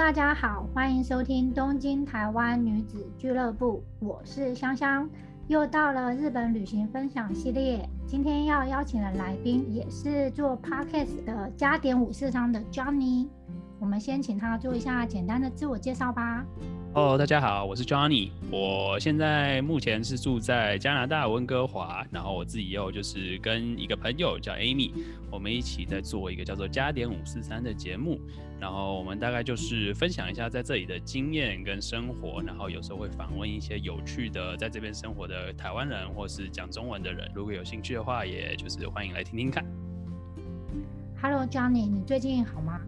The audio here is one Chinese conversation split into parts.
大家好，欢迎收听东京台湾女子俱乐部，我是香香。又到了日本旅行分享系列，今天要邀请的来宾也是做 podcast 的加点五四商的 Johnny。我们先请他做一下简单的自我介绍吧。哦大家好，我是 Johnny。我现在目前是住在加拿大温哥华，然后我自己又就是跟一个朋友叫 Amy，我们一起在做一个叫做加点五四三的节目。然后我们大概就是分享一下在这里的经验跟生活，然后有时候会访问一些有趣的在这边生活的台湾人或是讲中文的人。如果有兴趣的话，也就是欢迎来听听看。Hello，Johnny，你最近好吗？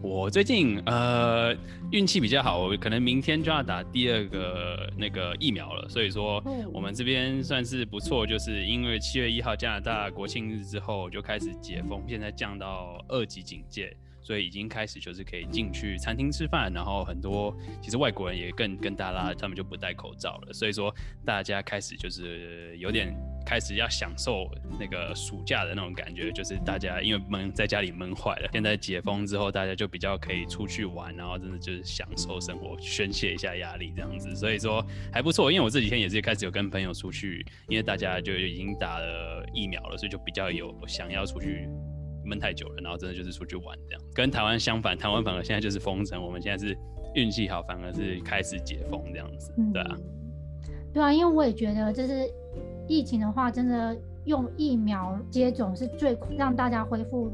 我最近呃运气比较好，我可能明天就要打第二个那个疫苗了，所以说我们这边算是不错，就是因为七月一号加拿大国庆日之后就开始解封，现在降到二级警戒。所以已经开始就是可以进去餐厅吃饭，然后很多其实外国人也更更大啦，他们就不戴口罩了。所以说大家开始就是有点开始要享受那个暑假的那种感觉，就是大家因为闷在家里闷坏了，现在解封之后，大家就比较可以出去玩，然后真的就是享受生活，宣泄一下压力这样子。所以说还不错，因为我这几天也是开始有跟朋友出去，因为大家就已经打了疫苗了，所以就比较有想要出去。闷太久了，然后真的就是出去玩这样，跟台湾相反，台湾反而现在就是封城，我们现在是运气好，反而是开始解封这样子，对啊，对啊，因为我也觉得，就是疫情的话，真的用疫苗接种是最让大家恢复。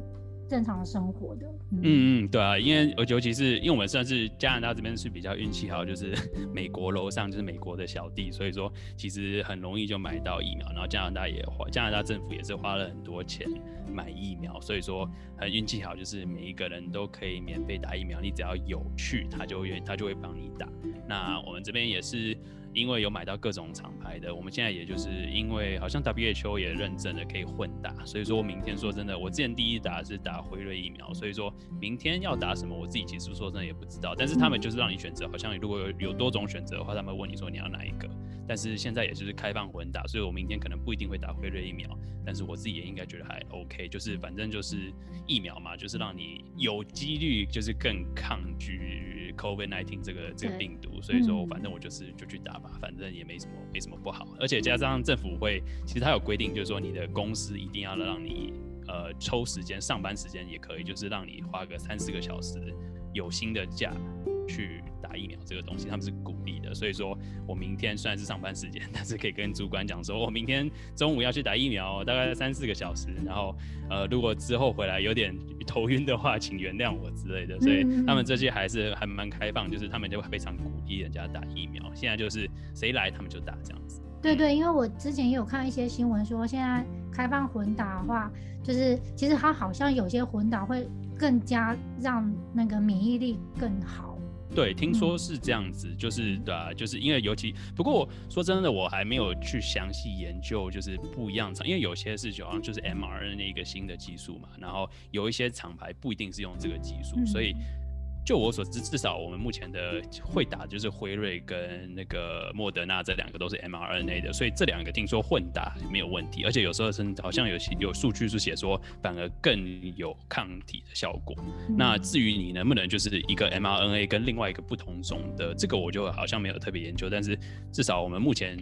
正常生活的，嗯嗯，对啊，因为尤其是因为我们算是加拿大这边是比较运气好，就是 美国楼上就是美国的小弟，所以说其实很容易就买到疫苗，然后加拿大也花，加拿大政府也是花了很多钱买疫苗，所以说很运气好，就是每一个人都可以免费打疫苗，你只要有去，他就愿意他就会帮你打。那我们这边也是。因为有买到各种厂牌的，我们现在也就是因为好像 WHO 也认证了可以混打，所以说明天说真的，我之前第一打是打辉瑞疫苗，所以说明天要打什么，我自己其实说真的也不知道。但是他们就是让你选择，好像如果有有多种选择的话，他们问你说你要哪一个。但是现在也就是开放混打，所以我明天可能不一定会打辉瑞疫苗，但是我自己也应该觉得还 OK，就是反正就是疫苗嘛，就是让你有几率就是更抗拒 COVID-19 这个这个病毒，所以说反正我就是就去打吧，反正也没什么没什么不好，而且加上政府会，其实他有规定，就是说你的公司一定要让你呃抽时间上班时间也可以，就是让你花个三四个小时有薪的假。去打疫苗这个东西，他们是鼓励的，所以说我明天虽然是上班时间，但是可以跟主管讲说，我明天中午要去打疫苗，大概三四个小时，然后呃，如果之后回来有点 头晕的话，请原谅我之类的。所以他们这些还是还蛮开放，就是他们就非常鼓励人家打疫苗。现在就是谁来他们就打这样子。对对，因为我之前也有看一些新闻说，现在开放混打的话，就是其实它好像有些混打会更加让那个免疫力更好。对，听说是这样子，就是对啊，就是因为尤其不过说真的，我还没有去详细研究，就是不一样厂，因为有些是好像就是 mRNA 一个新的技术嘛，然后有一些厂牌不一定是用这个技术，所以。就我所知，至少我们目前的会打就是辉瑞跟那个莫德纳这两个都是 mRNA 的，所以这两个听说混打没有问题，而且有时候是好像有有数据是写说反而更有抗体的效果。那至于你能不能就是一个 mRNA 跟另外一个不同种的，这个我就好像没有特别研究，但是至少我们目前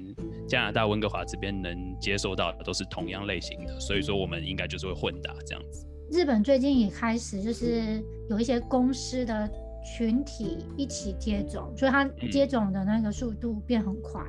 加拿大温哥华这边能接受到的都是同样类型的，所以说我们应该就是会混打这样子。日本最近也开始就是有一些公司的群体一起接种，所以它接种的那个速度变很快。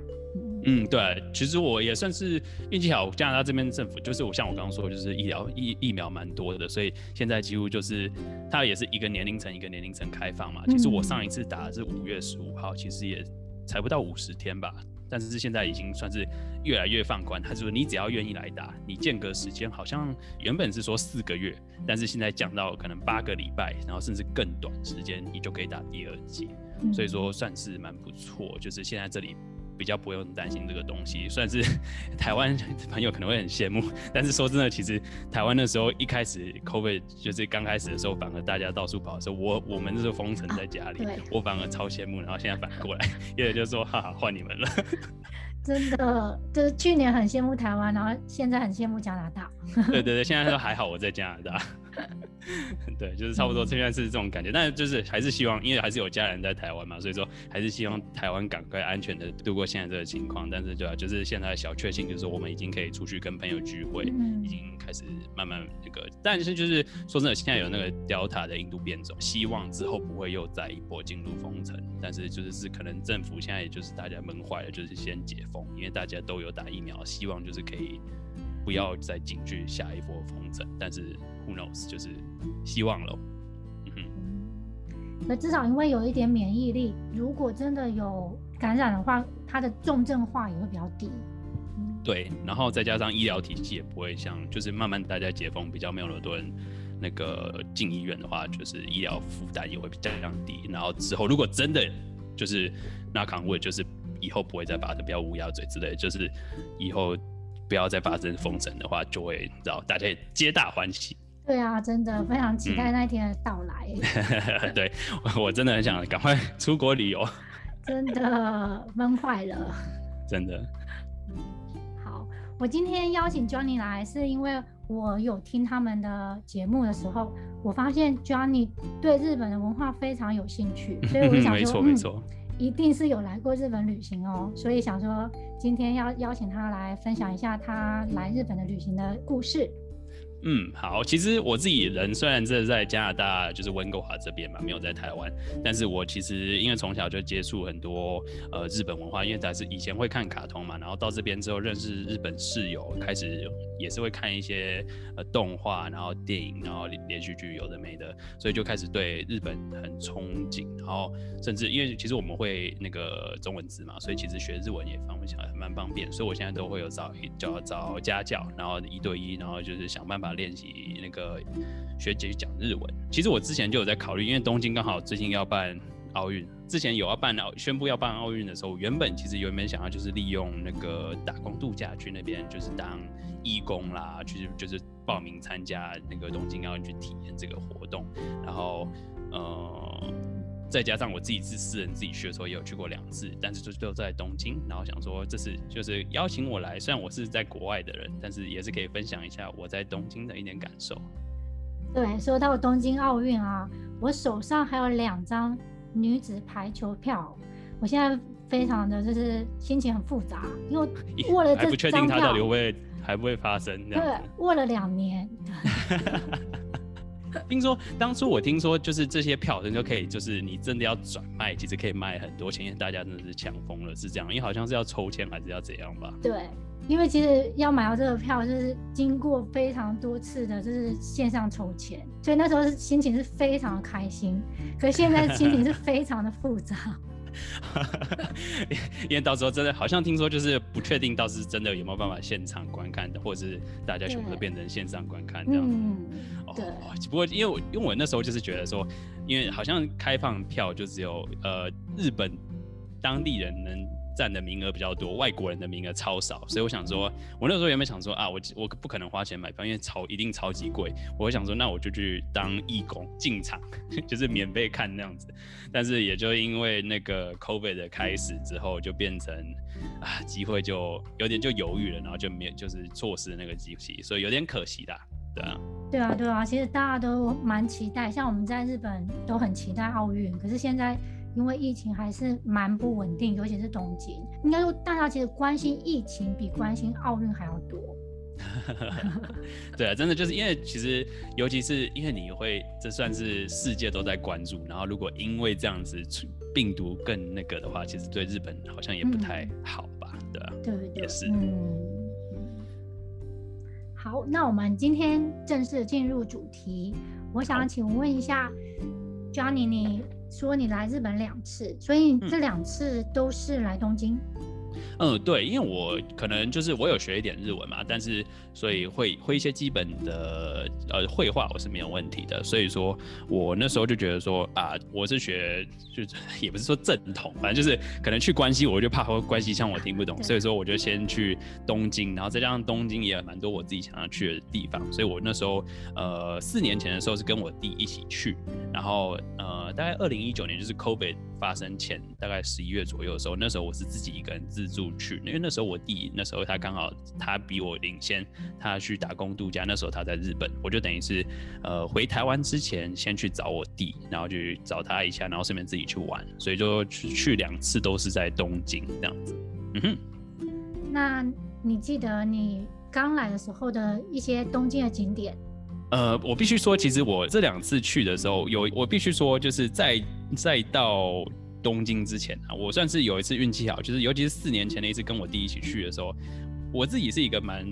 嗯，对，其实我也算是运气好，加拿大这边政府就是我像我刚刚说，就是医疗疫疫苗蛮多的，所以现在几乎就是它也是一个年龄层一个年龄层开放嘛。其实我上一次打的是五月十五号，其实也才不到五十天吧。但是现在已经算是越来越放宽，他说你只要愿意来打，你间隔时间好像原本是说四个月，但是现在讲到可能八个礼拜，然后甚至更短时间，你就可以打第二剂，所以说算是蛮不错，就是现在这里。比较不会很担心这个东西，算是 台湾朋友可能会很羡慕，但是说真的，其实台湾那时候一开始 COVID 就是刚开始的时候，反而大家到处跑的时候，我我们是封城在家里，我反而超羡慕，然后现在反过来，也就说哈哈换你们了，真的就是去年很羡慕台湾，然后现在很羡慕加拿大。对对对，现在都还好，我在加拿大。对，就是差不多，现在是这种感觉，但是就是还是希望，因为还是有家人在台湾嘛，所以说还是希望台湾赶快安全的度过现在这个情况。但是对啊，就是现在小确幸就是我们已经可以出去跟朋友聚会，已经开始慢慢那个，但是就是说真的，现在有那个 Delta 的印度变种，希望之后不会又再一波进入封城。但是就是是可能政府现在也就是大家闷坏了，就是先解封，因为大家都有打疫苗，希望就是可以不要再进去下一波封城。但是 Who knows？就是希望了。嗯哼。可至少因为有一点免疫力，如果真的有感染的话，它的重症化也会比较低。对，然后再加上医疗体系也不会像，就是慢慢大家解封，比较没有那么多人那个进医院的话，就是医疗负担也会比较降低。然后之后如果真的就是那康卫，就是以后不会再发生，不要乌鸦嘴之类，就是以后不要再发生封城的话，就会知道大家皆大欢喜。对啊，真的非常期待那一天的到来。对，我真的很想赶快出国旅游。真的闷坏了。真的。好，我今天邀请 Johnny 来，是因为我有听他们的节目的时候，我发现 Johnny 对日本的文化非常有兴趣，所以我想说，没错没错，一定是有来过日本旅行哦。所以想说，今天要邀请他来分享一下他来日本的旅行的故事。嗯，好，其实我自己人虽然是在加拿大，就是温哥华这边嘛，没有在台湾，但是我其实因为从小就接触很多呃日本文化，因为还是以前会看卡通嘛，然后到这边之后认识日本室友，开始也是会看一些呃动画，然后电影，然后连续剧有的没的，所以就开始对日本很憧憬，然后甚至因为其实我们会那个中文字嘛，所以其实学日文也方便起来蛮方便，所以我现在都会有找一找找家教，然后一对一，然后就是想办法。练习那个学姐讲日文。其实我之前就有在考虑，因为东京刚好最近要办奥运，之前有要办奥宣布要办奥运的时候，原本其实原本想要就是利用那个打工度假去那边就是当义工啦，去就是报名参加那个东京奥运去体验这个活动，然后呃。再加上我自己是私人自己去的时候也有去过两次，但是就都在东京。然后想说这是就是邀请我来，虽然我是在国外的人，但是也是可以分享一下我在东京的一点感受。对，说到东京奥运啊，我手上还有两张女子排球票，我现在非常的就是心情很复杂，因为握了这张票，还不确定它到底会不会还不会发生。对，握了两年。听说当初我听说就是这些票，人就可以就是你真的要转卖，其实可以卖很多钱，因为大家真的是抢疯了，是这样？因为好像是要抽签还是要怎样吧？对，因为其实要买到这个票，就是经过非常多次的，就是线上抽签，所以那时候是心情是非常的开心，可是现在心情是非常的复杂。因为到时候真的好像听说，就是不确定到是真的有没有办法现场观看的，或者是大家全部都变成线上观看这样。嗯，对。不过因为我因为我那时候就是觉得说，因为好像开放票就只有呃日本当地人能。占的名额比较多，外国人的名额超少，所以我想说，我那时候原本想说啊，我我不可能花钱买票，因为超一定超级贵。我想说，那我就去当义工进场，就是免费看那样子。但是也就因为那个 COVID 的开始之后，就变成啊，机会就有点就犹豫了，然后就没有就是错失那个机会，所以有点可惜的，对啊。对啊，对啊，其实大家都蛮期待，像我们在日本都很期待奥运，可是现在。因为疫情还是蛮不稳定，尤其是东京，应该说大家其实关心疫情比关心奥运还要多。对啊，真的就是因为其实，尤其是因为你会，这算是世界都在关注，然后如果因为这样子病毒更那个的话，其实对日本好像也不太好吧？对啊，对，也是。嗯。好，那我们今天正式进入主题，我想请问一下，Johnny，你。说你来日本两次，所以这两次都是来东京。嗯，对，因为我可能就是我有学一点日文嘛，但是所以会会一些基本的呃绘画我是没有问题的，所以说我那时候就觉得说啊，我是学就 也不是说正统，反正就是可能去关西，我就怕关西腔我听不懂，所以说我就先去东京，然后再加上东京也有蛮多我自己想要去的地方，所以我那时候呃四年前的时候是跟我弟一起去，然后呃大概二零一九年就是 COVID 发生前大概十一月左右的时候，那时候我是自己一个人自。自助去，因为那时候我弟那时候他刚好他比我领先，他去打工度假，那时候他在日本，我就等于是呃回台湾之前先去找我弟，然后去找他一下，然后顺便自己去玩，所以就去去两次都是在东京这样子。嗯哼，那你记得你刚来的时候的一些东京的景点？呃，我必须说，其实我这两次去的时候，有我必须说，就是在在到东京之前啊，我算是有一次运气好，就是尤其是四年前的一次跟我弟一起去的时候，我自己是一个蛮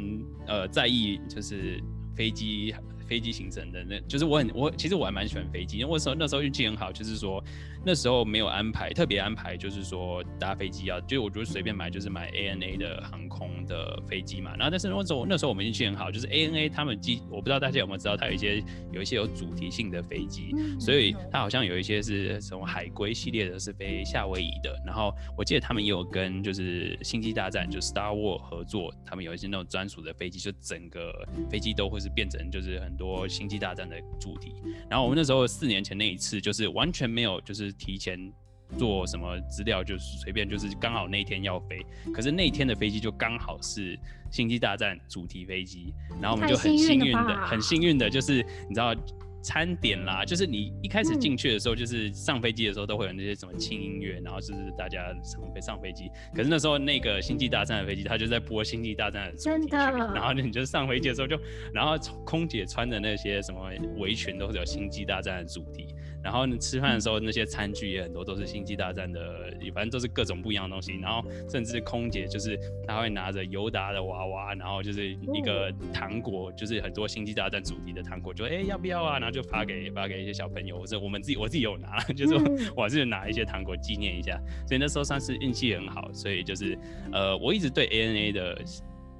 呃在意就是飞机飞机行程的，那就是我很我其实我还蛮喜欢飞机，因为那时候那时候运气很好，就是说。那时候没有安排特别安排，就是说搭飞机啊，就我觉得随便买就是买 ANA 的航空的飞机嘛。然后但是那时候那时候我们运气很好，就是 ANA 他们机我不知道大家有没有知道，它有一些有一些有主题性的飞机，所以它好像有一些是什么海龟系列的，是飞夏威夷的。然后我记得他们也有跟就是星际大战就 Star War 合作，他们有一些那种专属的飞机，就整个飞机都会是变成就是很多星际大战的主题。然后我们那时候四年前那一次就是完全没有就是。提前做什么资料，就是随便，就是刚好那一天要飞，可是那天的飞机就刚好是星际大战主题飞机，然后我们就很幸运的，很幸运的，就是你知道。餐点啦，就是你一开始进去的时候，就是上飞机的时候都会有那些什么轻音乐，然后就是大家上飞上飞机。可是那时候那个星际大战的飞机，它就在播星际大战的主题曲，然后你就上飞机的时候就，然后空姐穿的那些什么围裙都是有星际大战的主题，然后呢吃饭的时候那些餐具也很多都是星际大战的，反正都是各种不一样的东西。然后甚至空姐就是她会拿着尤达的娃娃，然后就是一个糖果，就是很多星际大战主题的糖果，就哎要不要啊？然后就发给发给一些小朋友，或者我们自己我自己有拿，就是我 还是拿一些糖果纪念一下，所以那时候算是运气很好，所以就是呃，我一直对 ANA 的，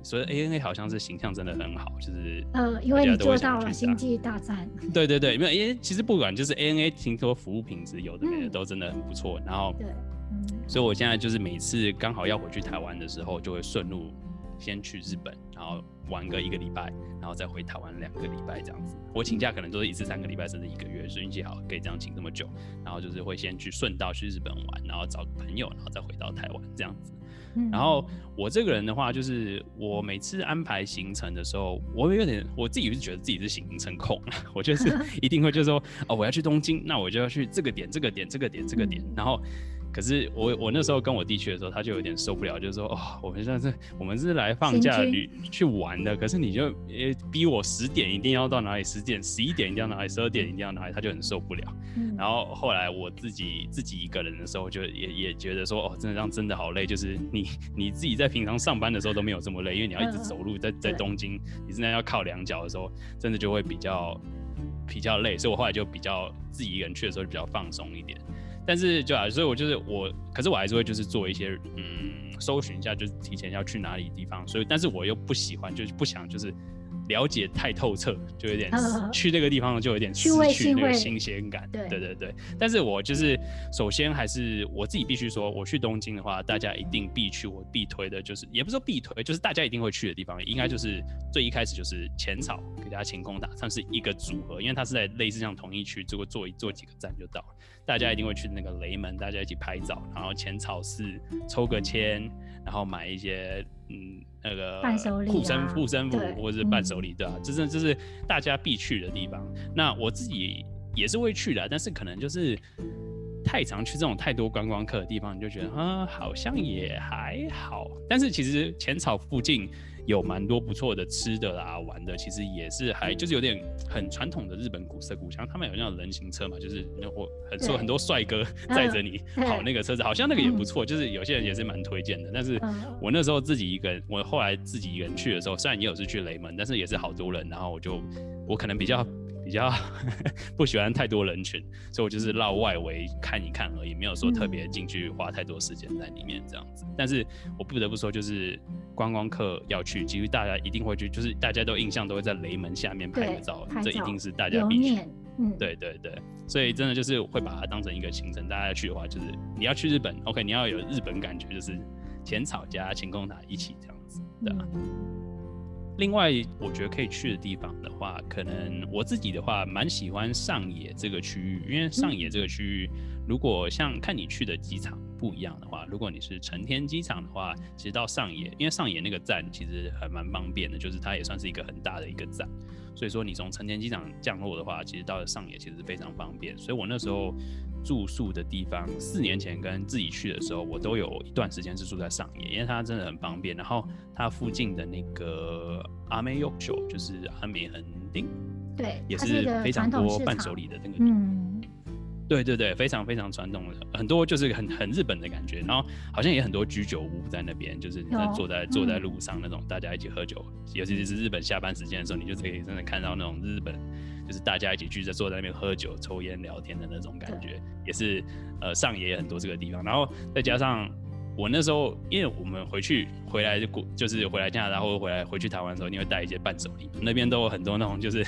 所以 ANA 好像是形象真的很好，就是呃，因为你做到了星际大战，对对对，没有因为其实不管就是 ANA 听说服务品质有的没的都真的很不错，然后对，所以我现在就是每次刚好要回去台湾的时候，就会顺路先去日本，然后。玩个一个礼拜，然后再回台湾两个礼拜这样子。我请假可能都是一次三个礼拜，甚至一个月，所以运气好可以这样请这么久。然后就是会先去顺道去日本玩，然后找朋友，然后再回到台湾这样子。然后我这个人的话，就是我每次安排行程的时候，我有点我自己是觉得自己是行程控，我就是 一定会就是说哦，我要去东京，那我就要去这个点、这个点、这个点、这个点，然后。可是我我那时候跟我弟去的时候，他就有点受不了，就是说哦，我们现在是我们是来放假旅去玩的，可是你就呃逼我十点一定要到哪里，十点十一点一定要哪里，十二点一定要哪里，他就很受不了。然后后来我自己自己一个人的时候，就也也觉得说哦，真的让真的好累，就是你你自己在平常上班的时候都没有这么累，因为你要一直走路在在东京，你真的要靠两脚的时候，真的就会比较比较累，所以我后来就比较自己一个人去的时候就比较放松一点。但是就啊，所以我就是我，可是我还是会就是做一些嗯，搜寻一下，就是提前要去哪里地方。所以，但是我又不喜欢，就是不想就是。了解太透彻，就有点去那个地方就有点失去那个新鲜感。对对对对。但是我就是首先还是我自己必须说，我去东京的话，大家一定必去，我必推的就是，也不是说必推，就是大家一定会去的地方，应该就是最一开始就是浅草给大家晴空塔，算是一个组合，因为它是在类似像同一区，如果坐一坐几个站就到了。大家一定会去那个雷门，大家一起拍照，然后浅草寺抽个签，然后买一些嗯。那个护身护身符或者是伴手礼，对吧？这是这是大家必去的地方。那我自己也是会去的，但是可能就是太常去这种太多观光客的地方，你就觉得啊，好像也还好。但是其实浅草附近。有蛮多不错的吃的啦，玩的，其实也是还就是有点很传统的日本古色古香。他们有那种人行车嘛，就是我很说很多帅哥 载着你 跑那个车子，好像那个也不错。就是有些人也是蛮推荐的。但是我那时候自己一个人，我后来自己一个人去的时候，虽然也有是去雷门，但是也是好多人，然后我就我可能比较。比较 不喜欢太多人群，所以我就是绕外围看一看而已，没有说特别进去花太多时间在里面这样子。但是我不得不说，就是观光客要去，其实大家一定会去，就是大家都印象都会在雷门下面拍个照，这一定是大家必去。嗯，对对对，所以真的就是会把它当成一个行程，大家去的话，就是你要去日本，OK，你要有日本感觉，就是浅草加晴空塔一起这样子，对吧？另外，我觉得可以去的地方的话，可能我自己的话蛮喜欢上野这个区域，因为上野这个区域，如果像看你去的机场。不一样的话，如果你是成田机场的话，其实到上野，因为上野那个站其实还蛮方便的，就是它也算是一个很大的一个站，所以说你从成田机场降落的话，其实到了上野其实非常方便。所以我那时候住宿的地方，四年前跟自己去的时候，我都有一段时间是住在上野，因为它真的很方便。然后它附近的那个阿美优秀，就是阿美横丁，对，也是非常多伴手礼的那个，嗯。对对对，非常非常传统的，很多就是很很日本的感觉，然后好像也很多居酒屋在那边，就是你在坐在坐在路上那种，大家一起喝酒，尤其是日本下班时间的时候，你就可以真的看到那种日本，就是大家一起聚在坐在那边喝酒、抽烟、聊天的那种感觉，也是呃上也很多这个地方，然后再加上。我那时候，因为我们回去回来就过，就是回来加拿大或者回来回去台湾的时候，你会带一些伴手礼。那边都有很多那种，就是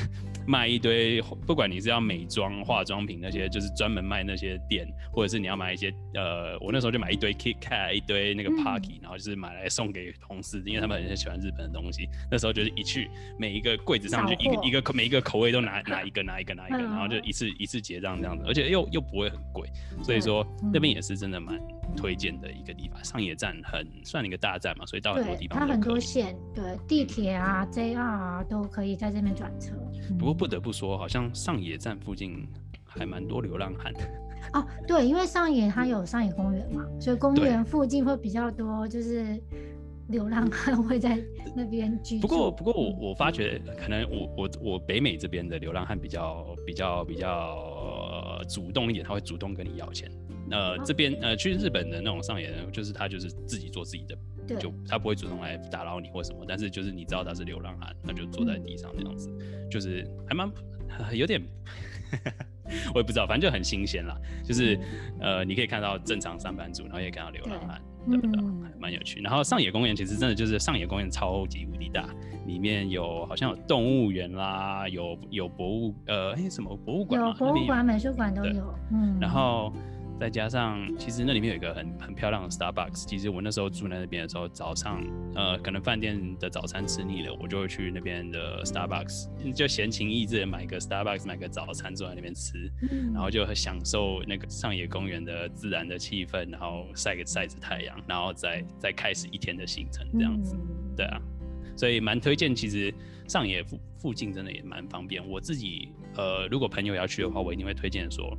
卖一堆，不管你是要美妆、化妆品那些，就是专门卖那些店，或者是你要买一些，呃，我那时候就买一堆 KitKat，一堆那个 Parky，然后就是买来送给同事，因为他们很喜欢日本的东西。那时候就是一去，每一个柜子上就一个一个口，每一个口味都拿拿一个，拿一个，拿一个，然后就一次一次结账这样子，而且又又不会很贵，所以说那边也是真的蛮推荐的一个地方。上野站很算一个大站嘛，所以到很多地方它很多线，对地铁啊、JR 啊都可以在这边转车。不过不得不说，好像上野站附近还蛮多流浪汉。哦，对，因为上野它有上野公园嘛，所以公园附近会比较多，就是流浪汉会在那边居住。不过不过我我发觉，可能我我我北美这边的流浪汉比较比较比较主动一点，他会主动跟你要钱。呃，这边呃，去日本的那种上野人，就是他就是自己做自己的，就他不会主动来打扰你或什么。但是就是你知道他是流浪汉，他就坐在地上这样子，就是还蛮有点，我也不知道，反正就很新鲜啦。就是呃，你可以看到正常上班族，然后也看到流浪汉，对不对？蛮有趣。然后上野公园其实真的就是上野公园超级无敌大，里面有好像有动物园啦，有有博物呃哎什么博物馆，有博物馆、美术馆都有。嗯，然后。再加上，其实那里面有一个很很漂亮的 Starbucks。其实我那时候住在那边的时候，早上呃，可能饭店的早餐吃腻了，我就会去那边的 Starbucks，就闲情逸致买个 Starbucks，买个早餐坐在那边吃，然后就享受那个上野公园的自然的气氛，然后晒个晒着太阳，然后再再开始一天的行程这样子。对啊，所以蛮推荐。其实上野附附近真的也蛮方便。我自己呃，如果朋友要去的话，我一定会推荐说。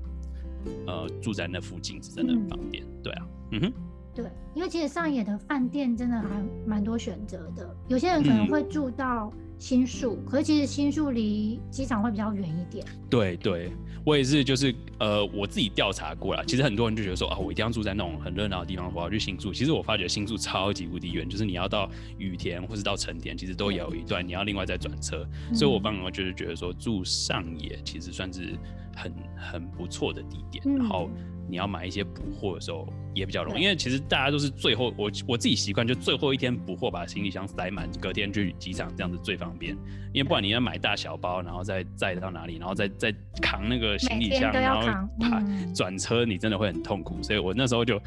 呃，住在那附近是真的很方便，对啊，嗯哼，对，因为其实上野的饭店真的还蛮多选择的，有些人可能会住到新宿，可是其实新宿离机场会比较远一点。对对，我也是，就是呃，我自己调查过了，其实很多人就觉得说啊，我一定要住在那种很热闹的地方，我要去新宿。其实我发觉新宿超级无敌远，就是你要到羽田或是到成田，其实都有一段，你要另外再转车。所以我反而就是觉得说住上野其实算是。很很不错的地点，然后你要买一些补货的时候也比较容易，因为其实大家都是最后我我自己习惯就最后一天补货，把行李箱塞满，隔天去机场这样子最方便。因为不管你要买大小包，然后再载到哪里，然后再再扛那个行李箱，然后爬转车，你真的会很痛苦。所以我那时候就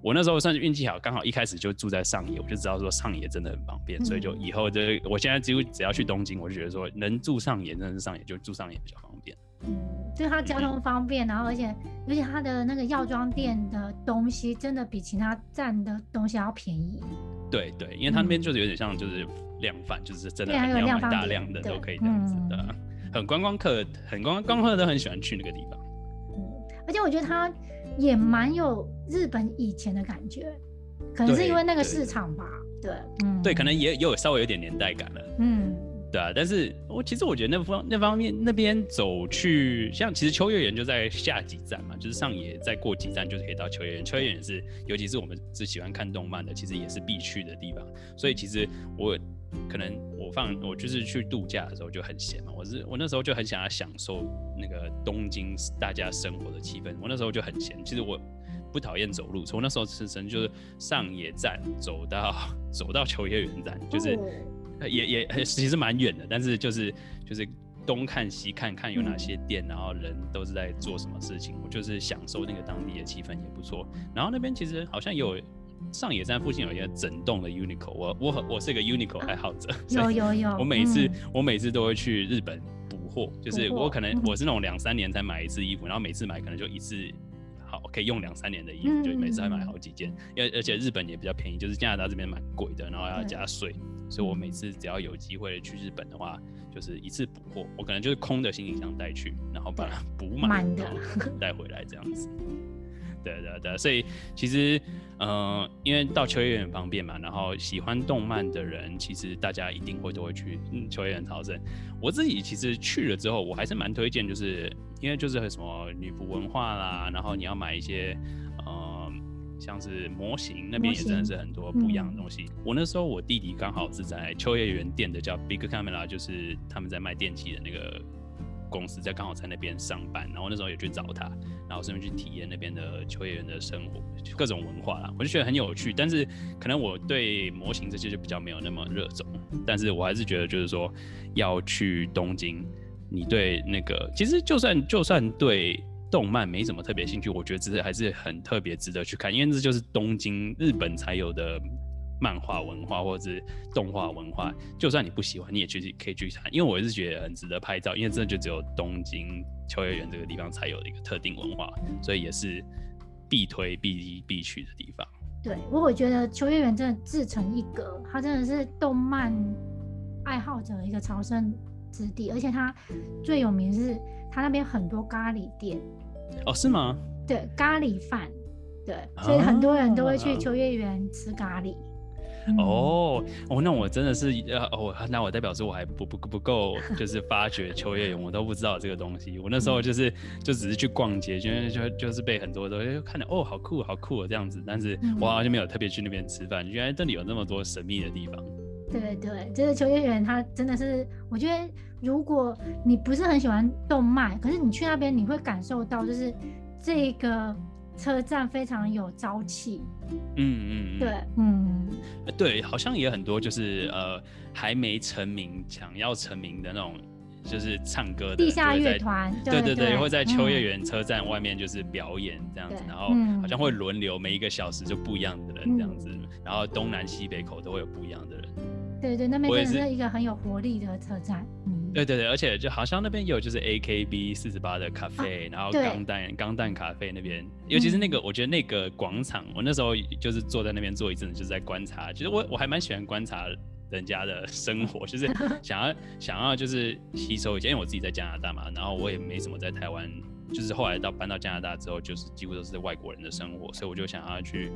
我那时候算是运气好，刚好一开始就住在上野，我就知道说上野真的很方便，所以就以后就我现在几乎只要去东京，我就觉得说能住上野，真的是上野就住上野比较方便。嗯，对它交通方便，然后而且而且它的那个药妆店的东西真的比其他站的东西要便宜。对对，因为它那边就是有点像就是量贩，就是真的你要买大量的都可以这样子的，很观光客，很观光客都很喜欢去那个地方。嗯，而且我觉得它也蛮有日本以前的感觉，可能是因为那个市场吧。对，嗯，对，可能也也有稍微有点年代感了。嗯。对啊，但是我其实我觉得那方那方面那边走去，像其实秋叶原就在下几站嘛，就是上野再过几站就是可以到秋叶原。秋叶原是，尤其是我们是喜欢看动漫的，其实也是必去的地方。所以其实我可能我放我就是去度假的时候就很闲嘛，我是我那时候就很想要享受那个东京大家生活的气氛。我那时候就很闲，其实我不讨厌走路，从那时候自身就是上野站走到走到秋叶原站，就是。也也其实蛮远的，但是就是就是东看西看看有哪些店，然后人都是在做什么事情，我就是享受那个当地的气氛也不错。然后那边其实好像有上野站附近有一个整栋的 Uniqlo，我我我是一个 Uniqlo 爱好者，有有有，我每次我每次都会去日本补货，就是我可能我是那种两三年才买一次衣服，然后每次买可能就一次。好，可以用两三年的衣服，就每次还买好几件。因为而且日本也比较便宜，就是加拿大这边蛮贵的，然后要加税，所以我每次只要有机会去日本的话，就是一次补货，我可能就是空的行李箱带去，然后把它补满的带回来这样子。对对对，所以其实，嗯，因为到秋叶原方便嘛，然后喜欢动漫的人，其实大家一定会都会去嗯秋叶原朝圣。我自己其实去了之后，我还是蛮推荐，就是因为就是什么女仆文化啦，然后你要买一些，呃，像是模型那边也真的是很多不一样的东西。我那时候我弟弟刚好是在秋叶原店的叫 Big Camera，就是他们在卖电器的那个。公司在刚好在那边上班，然后那时候也去找他，然后顺便去体验那边的秋叶原的生活，各种文化啦，我就觉得很有趣。但是可能我对模型这些就比较没有那么热衷，但是我还是觉得就是说要去东京，你对那个其实就算就算对动漫没什么特别兴趣，我觉得这还是很特别值得去看，因为这就是东京日本才有的。漫画文化或者是动画文化，就算你不喜欢，你也去可以去看，因为我也是觉得很值得拍照，因为真的就只有东京秋叶原这个地方才有的一个特定文化，所以也是必推必必去的地方。对，我我觉得秋叶原真的自成一格，它真的是动漫爱好者的一个朝圣之地，而且它最有名是它那边很多咖喱店。哦，是吗？对，咖喱饭，对，所以很多人都会去秋叶原吃咖喱。哦哦，那我真的是呃哦，那我代表说我还不不不够，就是发掘秋叶原，我都不知道这个东西。我那时候就是就只是去逛街，就就就是被很多都看到哦，好酷好酷这样子，但是我好像没有特别去那边吃饭。原来这里有那么多神秘的地方。对对，就是秋叶原，它真的是，我觉得如果你不是很喜欢动漫，可是你去那边，你会感受到就是这个。车站非常有朝气，嗯。嗯，对，嗯，对，好像也很多，就是呃，还没成名，想要成名的那种，就是唱歌的地下乐团，对对对，会在秋叶原车站外面就是表演这样子，然后好像会轮流，每一个小时就不一样的人这样子，然后东南西北口都会有不一样的人，对对，那边真的是一个很有活力的车站，嗯。对对对，而且就好像那边有就是 A K B 四十八的咖啡，然后钢蛋钢蛋咖啡那边，尤其是那个，我觉得那个广场，我那时候就是坐在那边坐一阵子，就是在观察。其实我我还蛮喜欢观察人家的生活，就是 想要想要就是吸收一下，因为我自己在加拿大嘛，然后我也没什么在台湾，就是后来到搬到加拿大之后，就是几乎都是外国人的生活，所以我就想要去。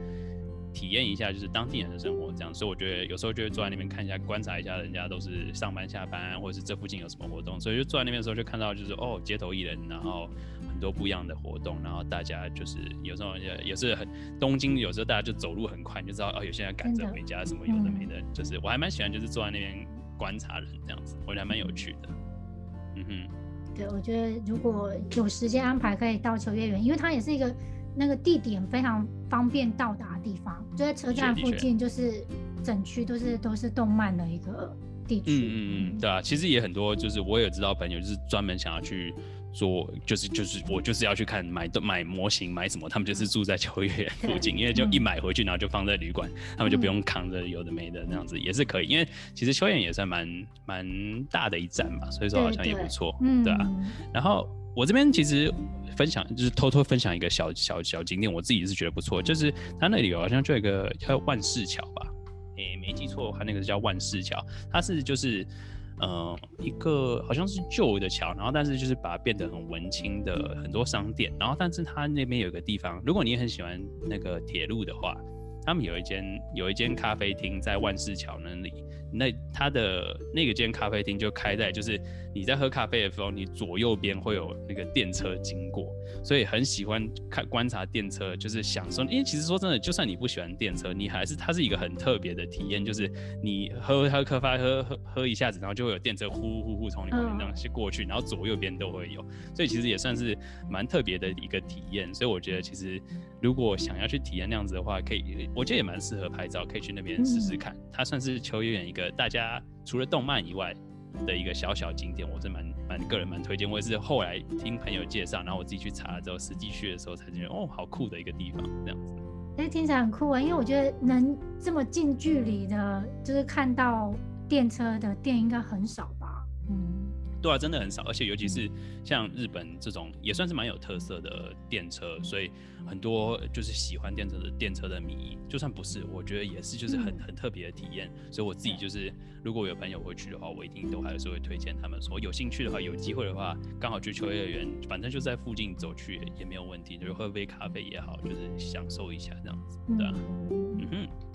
体验一下就是当地人的生活，这样，所以我觉得有时候就会坐在那边看一下，观察一下人家都是上班下班，或者是这附近有什么活动，所以就坐在那边的时候就看到就是哦，街头艺人，然后很多不一样的活动，然后大家就是有时候也也是很东京，有时候大家就走路很快，你就知道哦，有些人赶着回家什么有的没的，就是我还蛮喜欢就是坐在那边观察人这样子，我觉得还蛮有趣的。嗯哼，对，我觉得如果有时间安排可以到秋叶原，因为它也是一个。那个地点非常方便到达的地方，就在车站附近，就是整区都是都是动漫的一个地区。嗯嗯嗯，对啊，其实也很多，就是我也知道朋友就是专门想要去做，就是就是我就是要去看买买模型买什么，他们就是住在秋叶原附近，因为就一买回去，然后就放在旅馆，他们就不用扛着有的没的那样子，也是可以。因为其实秋叶原也算蛮蛮大的一站嘛，所以说好像也不错，对啊。然后。我这边其实分享就是偷偷分享一个小小小景点，我自己是觉得不错，就是它那里好像就有一个叫万事桥吧，诶没记错，它那个叫万事桥，它是就是呃一个好像是旧的桥，然后但是就是把它变得很文青的很多商店，然后但是它那边有个地方，如果你很喜欢那个铁路的话，他们有一间有一间咖啡厅在万事桥那里。那它的那个间咖啡厅就开在，就是你在喝咖啡的时候，你左右边会有那个电车经过，所以很喜欢看观察电车，就是享受。因为其实说真的，就算你不喜欢电车，你还是它是一个很特别的体验，就是你喝喝咖啡喝喝喝一下子，然后就会有电车呼呼呼从你旁边这样去过去，然后左右边都会有，所以其实也算是蛮特别的一个体验。所以我觉得其实如果想要去体验那样子的话，可以，我觉得也蛮适合拍照，可以去那边试试看。它算是秋叶原一个。大家除了动漫以外的一个小小景点，我是蛮蛮个人蛮推荐。我也是后来听朋友介绍，然后我自己去查了之后，实际去的时候才觉得哦，好酷的一个地方，这样子。哎，听起来很酷啊！因为我觉得能这么近距离的，就是看到电车的电应该很少？对啊，真的很少，而且尤其是像日本这种也算是蛮有特色的电车，所以很多就是喜欢电车的电车的迷，就算不是，我觉得也是就是很很特别的体验。所以我自己就是如果有朋友会去的话，我一定都还是会推荐他们。说有兴趣的话，有机会的话，刚好去秋叶原，反正就在附近走去也没有问题，就是喝杯咖啡也好，就是享受一下这样子，对啊，嗯哼。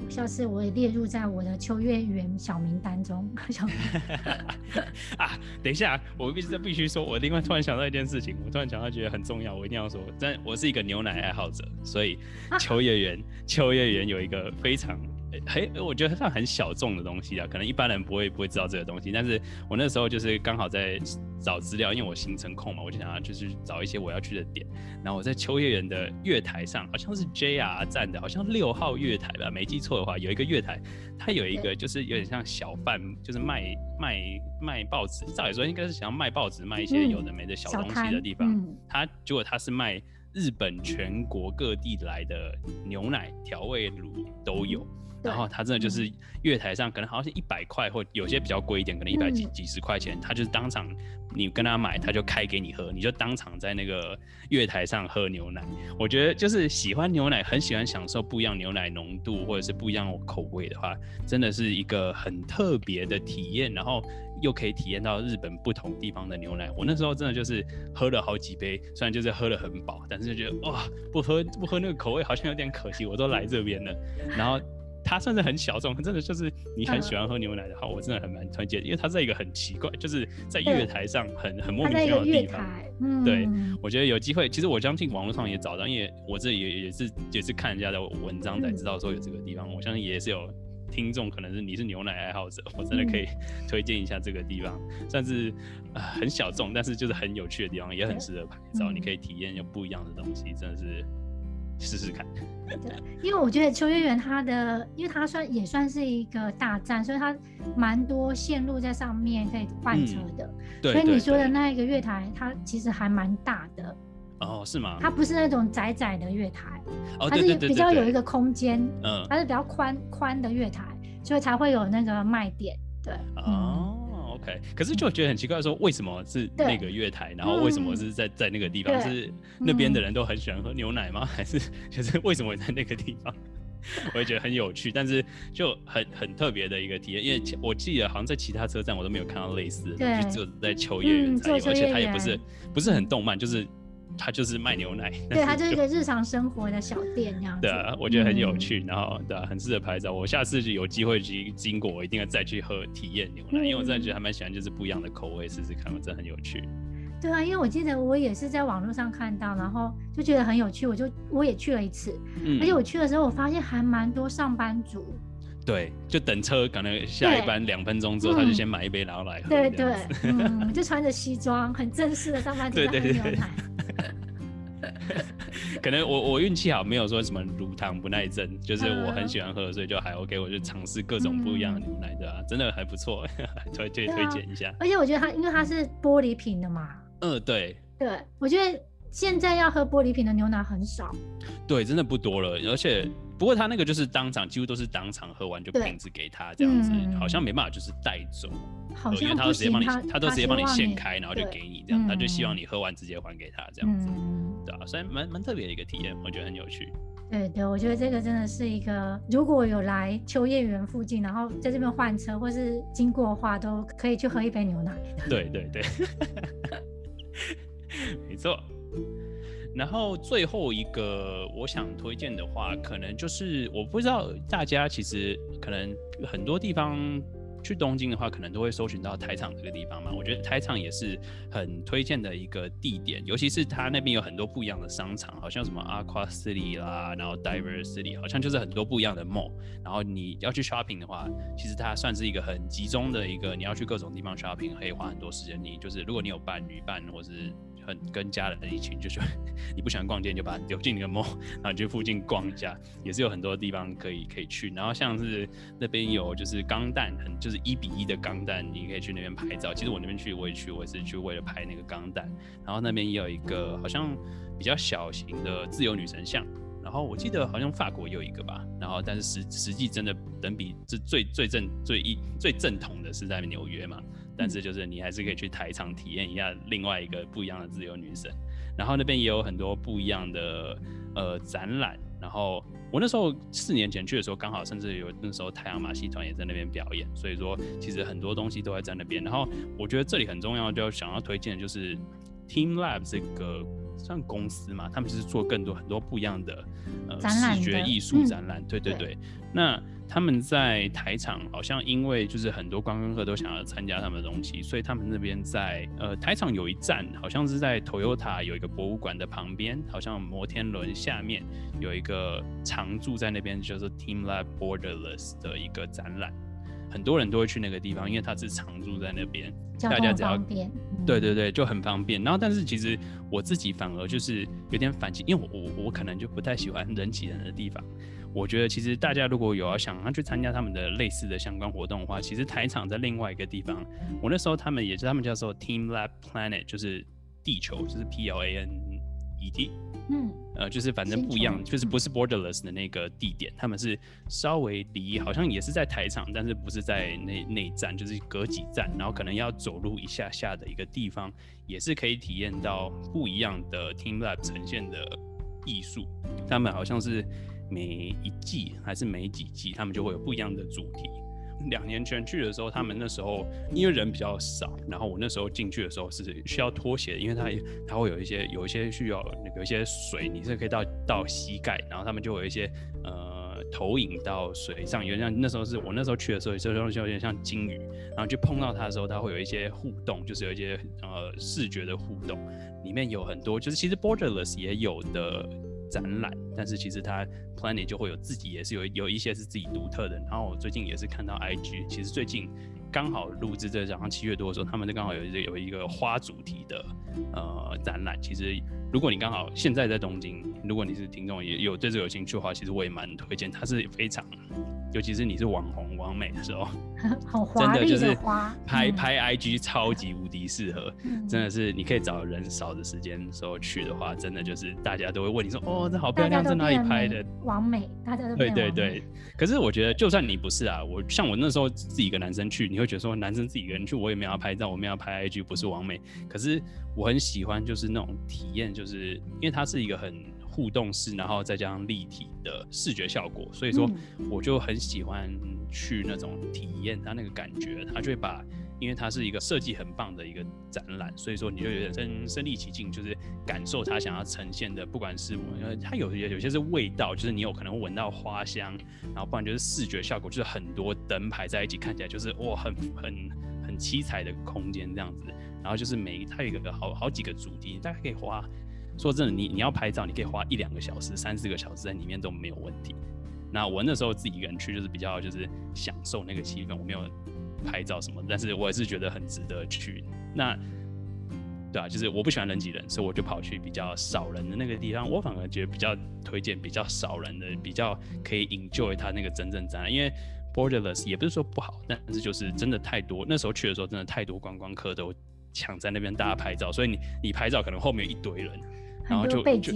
好，下次我也列入在我的秋月园小名单中。啊，等一下，我必须必须说，我另外突然想到一件事情，我突然想到觉得很重要，我一定要说。但我是一个牛奶爱好者，所以秋月圆秋月园有一个非常。嘿，我觉得算很小众的东西啊，可能一般人不会不会知道这个东西。但是我那时候就是刚好在找资料，因为我行程空嘛，我就想要就是找一些我要去的点。然后我在秋叶原的月台上，好像是 JR 站的，好像六号月台吧，没记错的话，有一个月台，它有一个就是有点像小贩，就是卖卖卖报纸，照理说应该是想要卖报纸，卖一些有的没的小东西的地方。它结果它是卖日本全国各地来的牛奶、调味乳都有。然后他真的就是月台上，可能好像是一百块，或有些比较贵一点，可能一百几几十块钱，他就是当场你跟他买，他就开给你喝，你就当场在那个月台上喝牛奶。我觉得就是喜欢牛奶，很喜欢享受不一样牛奶浓度或者是不一样口味的话，真的是一个很特别的体验。然后又可以体验到日本不同地方的牛奶。我那时候真的就是喝了好几杯，虽然就是喝了很饱，但是就觉得哇，不喝不喝那个口味好像有点可惜。我都来这边了，然后。它算是很小众，真的就是你很喜欢喝牛奶的话，我真的很蛮推荐，因为它在一个很奇怪，就是在月台上很很莫名其妙的地方。对，我觉得有机会，其实我相信网络上也找到，因为我这也也是也是看人家的文章才知道说有这个地方。我相信也是有听众，可能是你是牛奶爱好者，我真的可以推荐一下这个地方，算是呃很小众，但是就是很有趣的地方，也很适合拍照，你可以体验有不一样的东西，真的是。试试看，对，因为我觉得秋叶原它的，因为它算也算是一个大站，所以它蛮多线路在上面可以换车的。对，所以你说的那一个月台，它其实还蛮大的。哦，是吗？它不是那种窄窄的月台，它是比较有一个空间，嗯，它是比较宽宽的月台，所以才会有那个卖点。对，哦。OK，可是就觉得很奇怪，说为什么是那个月台，然后为什么是在在那个地方？是那边的人都很喜欢喝牛奶吗？还是就是为什么会在那个地方？我也觉得很有趣，但是就很很特别的一个体验，因为我记得好像在其他车站我都没有看到类似的，就只有在秋叶原才有，而且它也不是不是很动漫，就是。他就是卖牛奶，对，他就是一个日常生活的小店这样子。对啊，我觉得很有趣，然后对啊，很适合拍照。我下次有机会去经过，我一定要再去喝体验牛奶，因为我真的觉得还蛮喜欢，就是不一样的口味试试看，我真的很有趣。对啊，因为我记得我也是在网络上看到，然后就觉得很有趣，我就我也去了一次，而且我去的时候，我发现还蛮多上班族。对，就等车，可能下一班两分钟之后，他就先买一杯然后来喝。对对，嗯，就穿着西装，很正式的上班族在喝牛奶。可能我我运气好，没有说什么乳糖不耐症，就是我很喜欢喝，所以就还 OK。我就尝试各种不一样的牛奶，对吧？真的还不错，推推推荐一下。而且我觉得它，因为它是玻璃瓶的嘛。嗯，对。对，我觉得现在要喝玻璃瓶的牛奶很少。对，真的不多了，而且。不过他那个就是当场，几乎都是当场喝完就瓶子给他这样子，好像没办法就是带走，因为他都直接帮你，他都直接帮你现开，然后就给你这样，他就希望你喝完直接还给他这样子，对啊，所以蛮蛮特别的一个体验，我觉得很有趣。对对，我觉得这个真的是一个，如果有来秋叶原附近，然后在这边换车或是经过的话，都可以去喝一杯牛奶。对对对，没错。然后最后一个我想推荐的话，可能就是我不知道大家其实可能很多地方去东京的话，可能都会搜寻到台场这个地方嘛。我觉得台场也是很推荐的一个地点，尤其是它那边有很多不一样的商场，好像什么 Aqua City 啦，然后 Diver City，好像就是很多不一样的 mall。然后你要去 shopping 的话，其实它算是一个很集中的一个，你要去各种地方 shopping，可以花很多时间。你就是如果你有伴侣伴或是跟家人一起，就是你不喜欢逛街，你就把它丢进那个 mall，然后就附近逛一下，也是有很多地方可以可以去。然后像是那边有就是钢弹，很就是一比一的钢弹，你可以去那边拍照。其实我那边去我也去，我也是去为了拍那个钢弹。然后那边也有一个好像比较小型的自由女神像，然后我记得好像法国也有一个吧，然后但是实实际真的等比这最最正最一最正统的是在纽约嘛，但是就是你还是可以去台场体验一下另外一个不一样的自由女神，然后那边也有很多不一样的呃展览，然后我那时候四年前去的时候，刚好甚至有那时候太阳马戏团也在那边表演，所以说其实很多东西都会在那边，然后我觉得这里很重要，就想要推荐的就是 Team Lab 这个。算公司嘛，他们是做更多很多不一样的呃视觉艺术展览，对对对。那他们在台场好像因为就是很多观光客都想要参加他们的东西，所以他们那边在呃台场有一站，好像是在 Toyota 有一个博物馆的旁边，好像摩天轮下面有一个常驻在那边就是 Team Lab Borderless 的一个展览。很多人都会去那个地方，因为它是常住在那边，大家只要对对对，就很方便。然后，但是其实我自己反而就是有点反击，因为我我我可能就不太喜欢人挤人的地方。我觉得其实大家如果有要想要去参加他们的类似的相关活动的话，其实台场在另外一个地方。我那时候他们也是他们叫做 Team Lab Planet，就是地球，就是 P L A N E T。嗯，呃，就是反正不一样，就是不是 borderless 的那个地点，他们是稍微离，好像也是在台场，但是不是在那那站，就是隔几站，然后可能要走路一下下的一个地方，也是可以体验到不一样的 Team Lab 呈现的艺术。他们好像是每一季还是每几季，他们就会有不一样的主题。两年前去的时候，他们那时候因为人比较少，然后我那时候进去的时候是需要脱鞋，因为它它会有一些有一些需要那个一些水，你是可以到到膝盖，然后他们就有一些呃投影到水上，有点像那时候是我那时候去的时候，这东西有点像金鱼，然后去碰到它的时候，它会有一些互动，就是有一些呃视觉的互动，里面有很多就是其实 Borderless 也有的。展览，但是其实它 Planet 就会有自己，也是有有一些是自己独特的。然后我最近也是看到 IG，其实最近刚好录制这早上七月多的时候，他们就刚好有有一个花主题的呃展览。其实如果你刚好现在在东京，如果你是听众也有对这有兴趣的话，其实我也蛮推荐，它是非常。尤其是你是网红、网美的时候，好华丽的花，拍拍 IG 超级无敌适合，真的是你可以找人少的时间时候去的话，真的就是大家都会问你说，哦，这好漂亮，在哪里拍的？网美，大家都对对对。可是我觉得，就算你不是啊，我像我那时候自己一个男生去，你会觉得说，男生自己一个人去，我也没有要拍照，我没有要拍 IG，不是网美。可是我很喜欢，就是那种体验，就是因为它是一个很。互动式，然后再加上立体的视觉效果，所以说我就很喜欢去那种体验它那个感觉。它就会把，因为它是一个设计很棒的一个展览，所以说你就有点身身临其境，就是感受它想要呈现的，不管是呃它有些有些是味道，就是你有可能闻到花香，然后不然就是视觉效果，就是很多灯排在一起，看起来就是哇很很很七彩的空间这样子。然后就是每它有一个好好几个主题，大概可以花。说真的，你你要拍照，你可以花一两个小时、三四个小时在里面都没有问题。那我那时候自己一个人去，就是比较就是享受那个气氛，我没有拍照什么，但是我也是觉得很值得去。那对啊，就是我不喜欢人挤人，所以我就跑去比较少人的那个地方。我反而觉得比较推荐比较少人的，比较可以 enjoy 它那个真正展览。因为 Borderless 也不是说不好，但是就是真的太多。那时候去的时候，真的太多观光客都抢在那边大家拍照，所以你你拍照可能后面一堆人。然后就就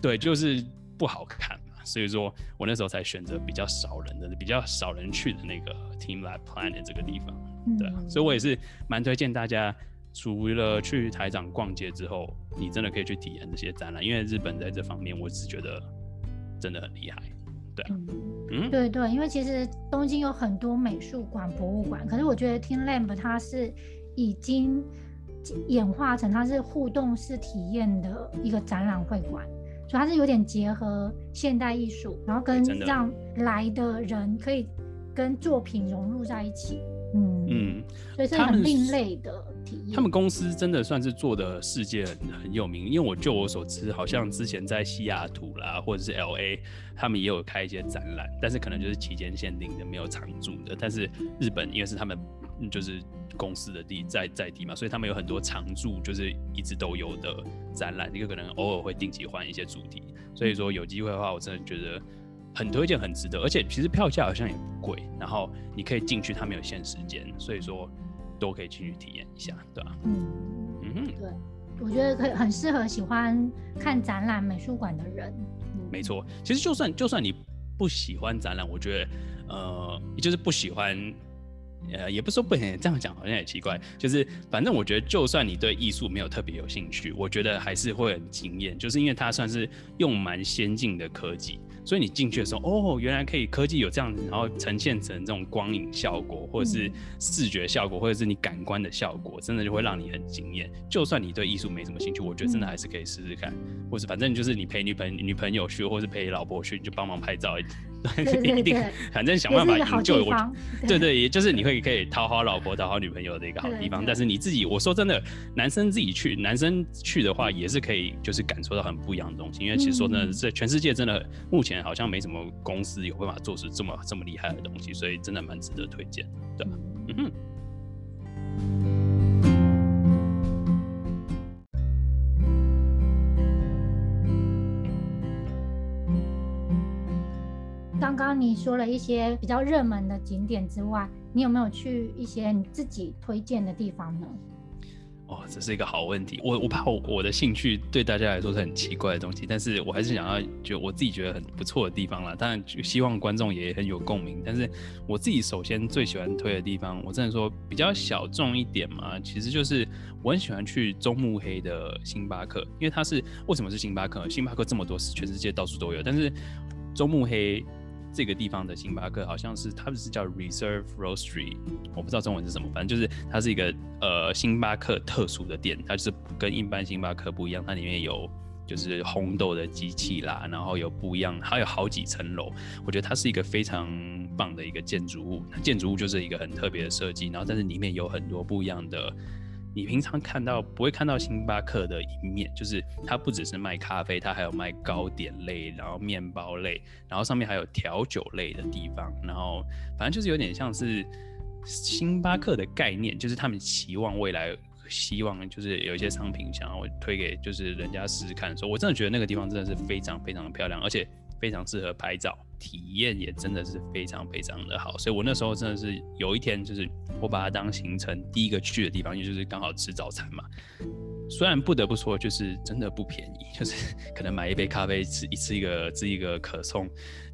对，就是不好看嘛，所以说我那时候才选择比较少人的、比较少人去的那个 Team Lab Planet 这个地方。对，所以我也是蛮推荐大家，除了去台长逛街之后，你真的可以去体验这些展览，因为日本在这方面，我是觉得真的很厉害。对，嗯，对对，因为其实东京有很多美术馆、博物馆，可是我觉得 Team Lab 它是已经。演化成它是互动式体验的一个展览会馆，所以它是有点结合现代艺术，然后跟让来的人可以跟作品融入在一起。嗯嗯，所以是很另类的体验。他们公司真的算是做的世界很很有名，因为我就我所知，好像之前在西雅图啦，或者是 L A，他们也有开一些展览，但是可能就是期间限定的，没有常驻的。但是日本因为是他们。就是公司的地在在地嘛，所以他们有很多常驻，就是一直都有的展览，一个可能偶尔会定期换一些主题。所以说有机会的话，我真的觉得很推荐，很值得。而且其实票价好像也不贵，然后你可以进去，他们有限时间，所以说都可以进去体验一下，对吧？嗯嗯，对，我觉得可以很适合喜欢看展览美术馆的人。没错。其实就算就算你不喜欢展览，我觉得呃，就是不喜欢。呃，也不说不行这样讲，好像也奇怪。就是反正我觉得，就算你对艺术没有特别有兴趣，我觉得还是会很惊艳。就是因为它算是用蛮先进的科技，所以你进去的时候，哦，原来可以科技有这样子，然后呈现成这种光影效果，或者是视觉效果，或者是你感官的效果，真的就会让你很惊艳。就算你对艺术没什么兴趣，我觉得真的还是可以试试看。或是反正就是你陪女朋女朋友去，或是陪老婆去，你就帮忙拍照。对，一定，反正想办法营救我。对对，也就是你会可以讨好老婆、讨好女朋友的一个好地方。但是你自己，我说真的，男生自己去，男生去的话也是可以，就是感受到很不一样的东西。因为其实说真的，在全世界真的目前好像没什么公司有办法做出这么这么厉害的东西，所以真的蛮值得推荐，对吧？嗯哼。刚刚你说了一些比较热门的景点之外，你有没有去一些你自己推荐的地方呢？哦，这是一个好问题。我我怕我我的兴趣对大家来说是很奇怪的东西，但是我还是想要就我自己觉得很不错的地方啦。当然希望观众也很有共鸣。但是我自己首先最喜欢推的地方，我真的说比较小众一点嘛，其实就是我很喜欢去中目黑的星巴克，因为它是为什么是星巴克？星巴克这么多，全世界到处都有，但是中目黑。这个地方的星巴克好像是，它不是叫 Reserve Roastery，我不知道中文是什么，反正就是它是一个呃星巴克特殊的店，它就是跟一般星巴克不一样，它里面有就是烘豆的机器啦，然后有不一样，它有好几层楼，我觉得它是一个非常棒的一个建筑物，建筑物就是一个很特别的设计，然后但是里面有很多不一样的。你平常看到不会看到星巴克的一面，就是它不只是卖咖啡，它还有卖糕点类，然后面包类，然后上面还有调酒类的地方，然后反正就是有点像是星巴克的概念，就是他们期望未来希望就是有一些商品想要推给就是人家试试看的时候，我真的觉得那个地方真的是非常非常的漂亮，而且非常适合拍照。体验也真的是非常非常的好，所以我那时候真的是有一天，就是我把它当行程第一个去的地方，因为就是刚好吃早餐嘛。虽然不得不说，就是真的不便宜，就是 可能买一杯咖啡吃一吃一个吃一个可颂。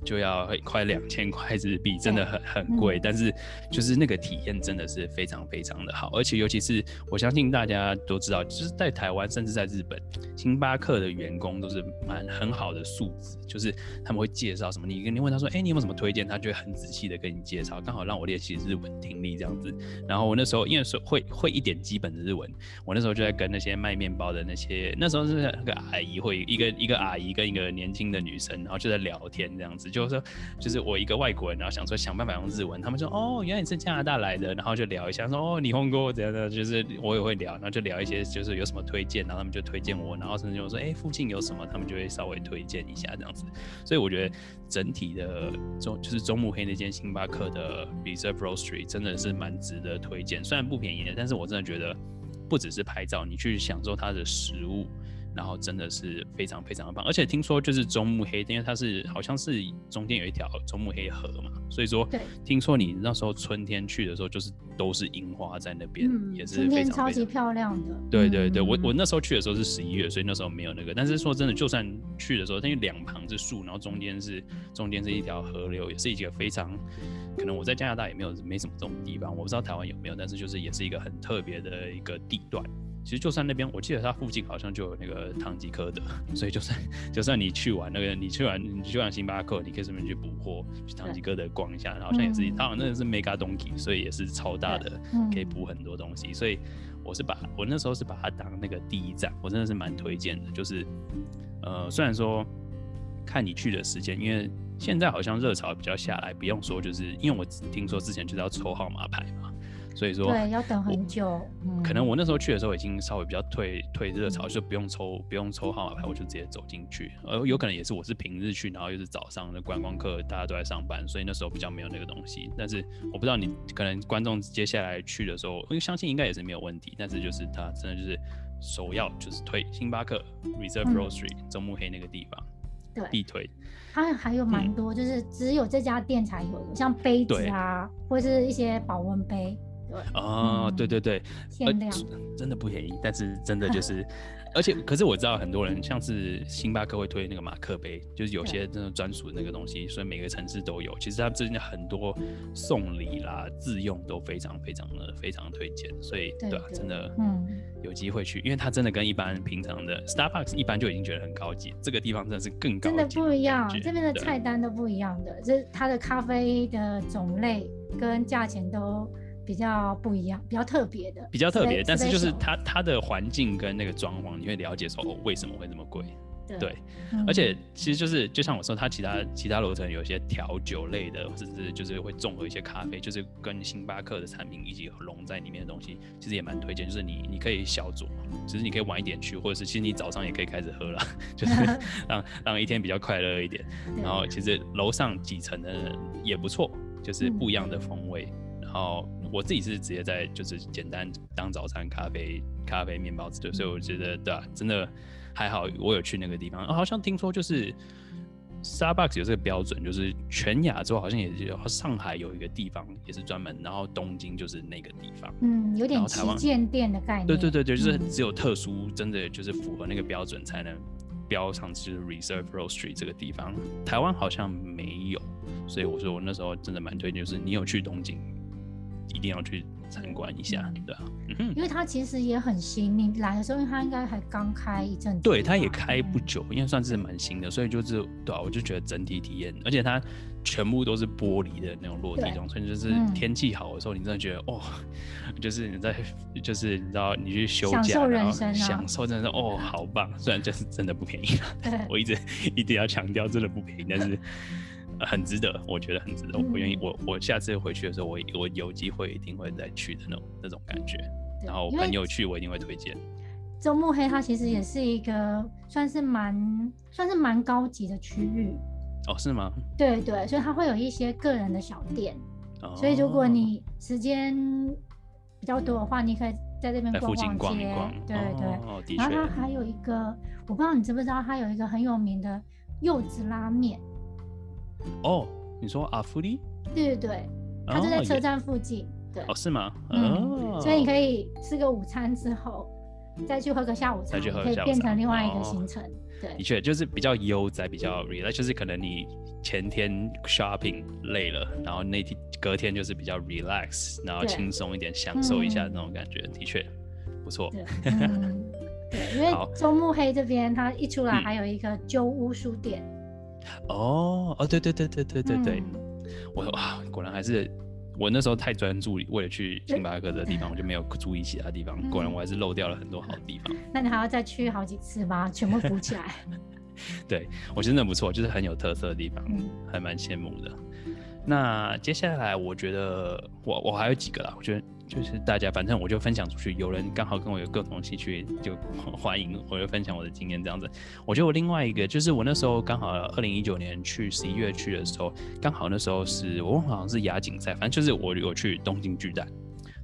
就要快两千块日币，真的很很贵，但是就是那个体验真的是非常非常的好，而且尤其是我相信大家都知道，就是在台湾甚至在日本，星巴克的员工都是蛮很好的素质，就是他们会介绍什么，你跟你问他说，哎，你有没有什么推荐，他就会很仔细的跟你介绍，刚好让我练习日文听力这样子。然后我那时候因为是会会一点基本的日文，我那时候就在跟那些卖面包的那些，那时候是那个阿姨会一个一个阿姨跟一个年轻的女生，然后就在聊天这样子。就是说，就是我一个外国人，然后想说想办法用日文。他们说，哦，原来你是加拿大来的，然后就聊一下，说，哦，你红过怎样的？就是我也会聊，然后就聊一些，就是有什么推荐，然后他们就推荐我，然后甚至就说，哎，附近有什么，他们就会稍微推荐一下这样子。所以我觉得整体的中，就是中目黑那间星巴克的 Reserve Roastery 真的是蛮值得推荐，虽然不便宜的，但是我真的觉得不只是拍照，你去享受它的食物。然后真的是非常非常的棒，而且听说就是中目黑，因为它是好像是中间有一条中目黑河嘛，所以说，听说你那时候春天去的时候，就是都是樱花在那边，也是非常超级漂亮的。对对对，我我那时候去的时候是十一月，所以那时候没有那个。但是说真的，就算去的时候，因为两旁是树，然后中间是中间是一条河流，也是一个非常可能我在加拿大也没有没什么这种地方，我不知道台湾有没有，但是就是也是一个很特别的一个地段。其实就算那边，我记得它附近好像就有那个唐吉诃德，所以就算就算你去玩那个，你去玩你去玩星巴克，你可以顺便去补货，去唐吉诃德逛一下，然后好像也是，它好像那个是 Mega Donkey，所以也是超大的，可以补很多东西。所以我是把我那时候是把它当那个第一站，我真的是蛮推荐的。就是呃，虽然说看你去的时间，因为现在好像热潮比较下来，不用说，就是因为我听说之前就是要抽号码牌嘛。所以说，对，要等很久。嗯可能我那时候去的时候已经稍微比较退退热潮，就不用抽不用抽号码牌，我就直接走进去。呃，有可能也是我是平日去，然后又是早上的观光客，大家都在上班，所以那时候比较没有那个东西。但是我不知道你可能观众接下来去的时候，因为相信应该也是没有问题。但是就是他真的就是首要就是推星巴克 Reserve Roastery 中目黑那个地方，对，必推。它还有蛮多，就是只有这家店才有的，像杯子啊，或者是一些保温杯。对，哦，嗯。对对对，限量。真的不便宜，但是真的就 是，而且可是我知道很多人像是星巴克会推那个马克杯，就是有些真的专属的那个东西，所以每个城市都有。其实他们最近很多送礼啦、自用都非常非常的非常推荐，所以对啊，真的嗯，有机会去，因为它真的跟一般平常的 Starbucks 一般就已经觉得很高级，这个地方真的是更高级，真的不一样，这边的菜单都不一样的，这它的咖啡的种类跟价钱都比较不一样，比较特别的，比较特别，但是就是它它的环境跟那个装潢，你会了解说哦为什么会这么贵。对，嗯而且其实就是就像我说，它其他其他楼层有一些调酒类的，甚至就是会综合一些咖啡，就是跟星巴克的产品一起融在里面的东西，其实也蛮推荐。就是你你可以小酌，只是你可以晚一点去，或者是其实你早上也可以开始喝了，就是 让让一天比较快乐一点。然后其实楼上几层的也不错，就是不一样的风味。然后我自己是直接在就是简单当早餐咖啡、咖啡、面包吃的，所以我觉得对啊，真的还好，我有去那个地方。啊好像听说就是 Starbucks 有这个标准，就是全亚洲好像也有，上海有一个地方也是专门，然后东京就是那个地方。嗯，有点旗舰店的概念，对对对对，就是只有特殊，真的就是符合那个标准才能标上就是 Reserve Roastery 这个地方。台湾好像没有，所以我说我那时候真的蛮推荐，就是你有去东京，定要去参观一下，对啊，嗯哼。因为它其实也很新，你来的时候，因为它应该还刚开一阵子，对，它也开不嗯。久，因为算是蛮新的，所以就是对啊，我就觉得整体体验，而且它全部都是玻璃的那种落地对。窗，所以就是嗯天气好的时候，你真的觉得哦，就是你在就是你知道你去休假，然后受人生啊。享受真的是哦好棒，虽然就是真的不便宜啊，对。我一直一定要强调真的不便宜，但是。呃很值得，我觉得很值得。我愿意，嗯我我下次回去的时候，我我有机会一定会再去的那种那种感觉。然后因为朋友去，我一定会推荐。周末黑它其实也是一个算是蛮算是蛮高级的区域，哦，是吗？对对，所以它会有一些个人的小店，哦所以如果你时间比较多的话，你可以在这边在附近逛街，逛一逛，对对。然后它，还有一个，我不知道你知不知道，它有一个很有名的柚子拉面，哦，你说阿芙利？对对对，它就在车站附近，对，哦，是吗？嗯哦，所以你可以吃个午餐之后，再去喝个下午茶，可以变成另外一个哦行程，对。的确就是比较悠哉，比较 relax，就是可能你前天 shopping 累了，然后那天隔天就是比较 relax，然后对轻松一点，享受一下嗯那种感觉，的确不错。对，因为好。周末黑这边它一出来嗯。还有一个旧屋书店，哦哦，对对对对对对对，嗯我哇，果然还是我那时候太专注，为了去星巴克的地方，我就没有注意其他地方。果然嗯我还是漏掉了很多好地方。那你还要再去好几次吗，全部补起来。对我觉得真的不错，就是很有特色的地方，嗯还蛮羡慕的。那接下来我觉得我我还有几个啦，我觉得就是大家反正我就分享出去，有人刚好跟我有共同兴趣，就 欢迎我就分享我的经验这样子。我觉得我另外一个就是我那时候刚好二零一九年去十一月去的时候，刚好那时候是我好像是亚锦赛，反正就是我有去东京巨蛋。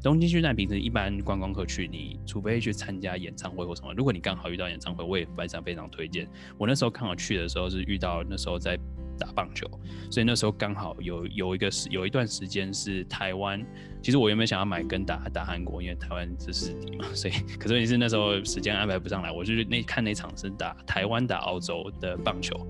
东京巨蛋平时一般观光客去，你除非去参加演唱会或什么，如果你刚好遇到演唱会，我也非常非常推荐。我那时候刚好去的时候是遇到那时候在打棒球，所以那时候刚好有有一个时有一段时间是台湾，其实我原本想要买跟打打韩国，因为台湾是死敌嘛，所以可是问题是那时候时间安排不上来，我就是那看那场是打台湾打澳洲的棒球。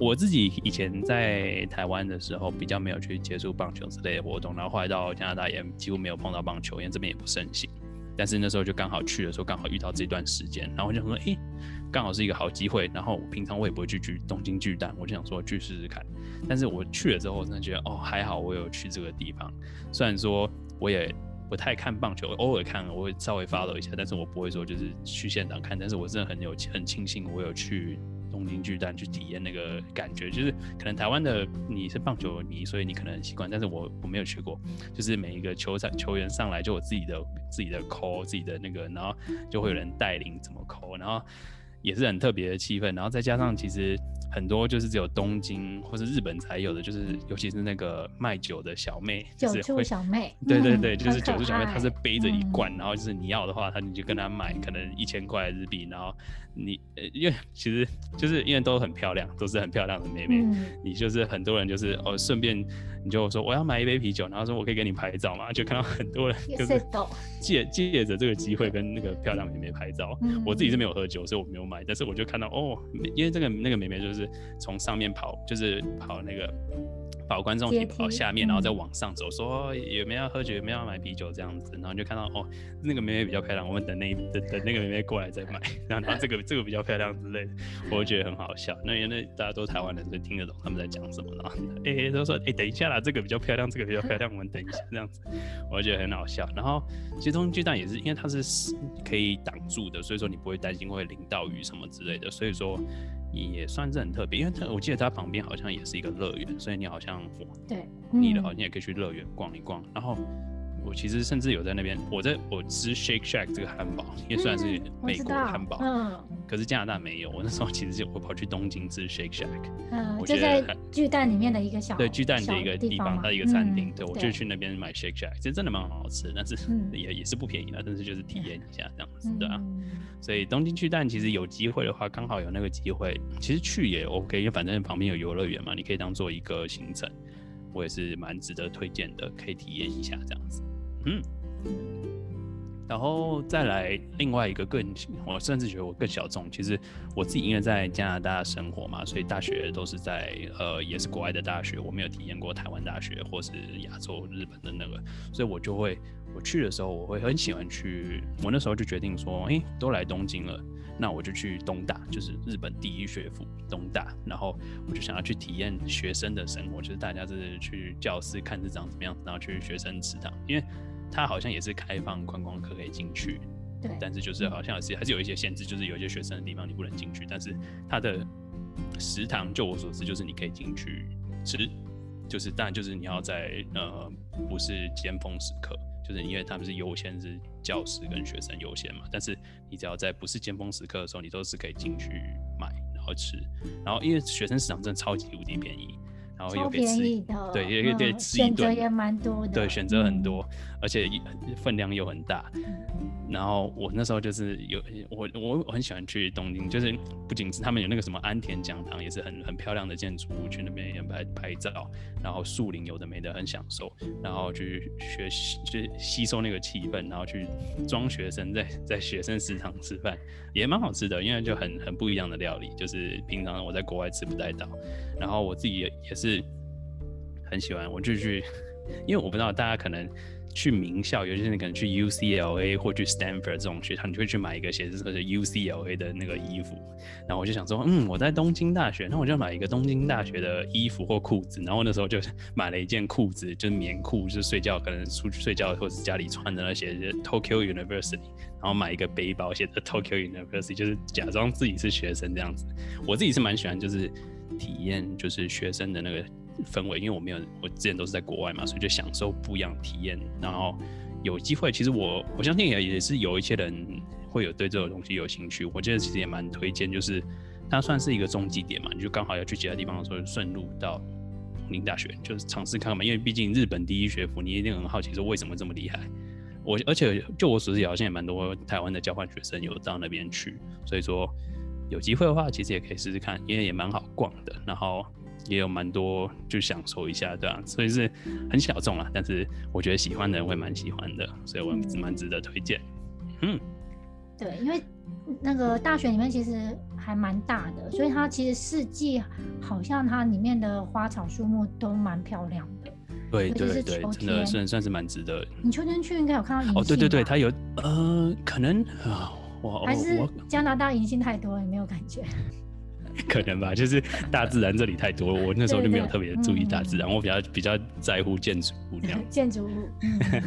我自己以前在台湾的时候比较没有去接触棒球之类的活动，然后后来到加拿大也几乎没有碰到棒球，因为这边也不盛行。但是那时候就刚好去的时候，刚好遇到这段时间，然后我就说，诶，刚好是一个好机会。然后平常我也不会去去东京巨蛋，我就想说去试试看。但是我去了之后，我真的觉得，哦，还好我有去这个地方。虽然说我也不太看棒球，偶尔看我会稍微 follow 一下，但是我不会说就是去现场看。但是我真的很有很庆幸我有去东京巨蛋去体验那个感觉，就是可能台湾的你是棒球迷，所以你可能很习惯，但是我我没有去过，就是每一个球场球员上来就有自己的自己的 call 自己的那个，然后就会有人带领怎么 call，然后也是很特别的气氛，然后再加上其实很多就是只有东京或是日本才有的，就是尤其是那个卖酒的小妹，就是会小妹，嗯对对对，就是很可九十小妹，她是背着一嗯罐，然后就是你要的话，她你就跟她买，可能一千块日币，然后你呃，因为其实就是因为都很漂亮，都是很漂亮的妹妹，嗯你就是很多人就是哦，顺便你就说我要买一杯啤酒，然后说我可以给你拍照嘛，就看到很多人就是 借借着这个机会跟那个漂亮妹妹拍照。我自己是没有喝酒，所以我没有买，但是我就看到哦，因为这个那个妹妹就是从上面跑，就是跑那个。跑观众席跑下面，然后再往上走，说有没有要喝酒，有没有要买啤酒这样子，然后就看到哦，那个妹妹比较漂亮，我们等那等等那个妹妹过来再买，然后这个这个比较漂亮之类的，我就觉得很好笑。那因为大家都台湾人，所以听得懂他们在讲什么，然后哎都说哎等一下啦，这个比较漂亮，这个比较漂亮，我们等一下这样子，我就觉得很好笑。然后其实东京巨蛋也是因为它是可以挡住的，所以说你不会担心会淋到雨什么之类的，所以说。也算是很特别，因为它我记得它旁边好像也是一个乐园，所以你好像对，你的好像也可以去乐园逛一逛，然后。我其实甚至有在那边，我在我吃 Shake Shack 这个汉堡，因为虽然是美国的汉堡，嗯，可是加拿大没有。我那时候其实就我跑去东京吃 Shake Shack，嗯，就在巨蛋里面的一个小对巨蛋的一个地方，它的一个餐厅，对我就去那边买 Shake Shack，其实真的蛮好吃，但是也也是不便宜的，但是就是体验一下这样子，对啊。所以东京巨蛋其实有机会的话，刚好有那个机会，其实去也 OK，因为反正旁边有游乐园嘛，你可以当做一个行程，我也是蛮值得推荐的，可以体验一下这样子。嗯，然后再来另外一个更，我甚至觉得我更小众。其实我自己因为在加拿大生活嘛，所以大学都是在呃也是国外的大学，我没有体验过台湾大学或是亚洲日本的那个，所以我就会我去的时候我会很喜欢去。我那时候就决定说，哎，都来东京了，那我就去东大，就是日本第一学府东大。然后我就想要去体验学生的生活，就是大家就是去教室看是长怎么样，然后去学生食堂，因为。它好像也是开放观光客可以进去，对，但是就是好像是还是有一些限制，就是有一些学生的地方你不能进去。但是它的食堂，就我所知，就是你可以进去吃，就是当然就是你要在呃不是尖峰时刻，就是因为他们是优先是教师跟学生优先嘛。但是你只要在不是尖峰时刻的时候，你都是可以进去买然后吃。然后因为学生食堂真的超级无敌便宜。然后又可以吃，对，也可以吃一顿，选择也蛮多的，对，选择很多，而且分量又很大。然后我那时候就是有我我我很喜欢去东京，就是不仅是他们有那个什么安田讲堂，也是很很漂亮的建筑物，去那边也拍拍照，然后树林有的没的很享受，然后去学习去吸收那个气氛，然后去装学生在在学生食堂吃饭，也蛮好吃的，因为就很很不一样的料理，就是平常我在国外吃不太到，然后我自己也也是是很喜欢，我就去，因为我不知道大家可能。去名校，有些人可能去 UCLA 或去 Stanford 这种学校，你就会去买一个写着是 UCLA 的那个衣服。然后我就想说，嗯，我在东京大学，那我就买一个东京大学的衣服或裤子。然后那时候就 买了一件裤子，就是棉裤，就是睡觉可能出去睡觉或者是家里穿的那些 Tokyo University。然后买一个背包，写着 Tokyo University，就是假装自己是学生这样子。我自己是蛮喜欢，就是体验就是学生的那个。氛围，因为我没有，我之前都是在国外嘛，所以就享受不一样体验。然后有机会，其实我我相信也也是有一些人会有对这个东西有兴趣。我觉得其实也蛮推荐，就是它算是一个中继点嘛，你就刚好要去其他地方的时候，顺路到宁大学，就是尝试看看嘛。因为毕竟日本第一学府，你一定很好奇说为什么这么厉害。我而且就我所知，好像也蛮多台湾的交换学生有到那边去，所以说有机会的话，其实也可以试试看，因为也蛮好逛的。然后。也有蛮多，就享受一下，对吧？所以是很小众啊，但是我觉得喜欢的人会蛮喜欢的，所以我蛮值得推荐。嗯，对，因为那个大学里面其实还蛮大的，所以它其实四季好像它里面的花草树木都蛮漂亮的。对对对，真的算算是蛮值得。你秋天去应该有看到哦，对对对，它有呃，可能啊，我还是加拿大银杏太多，也没有感觉。可能吧，就是大自然这里太多了，我那时候就没有特别注意大自然，我比较比较在乎建筑物这样。建筑物，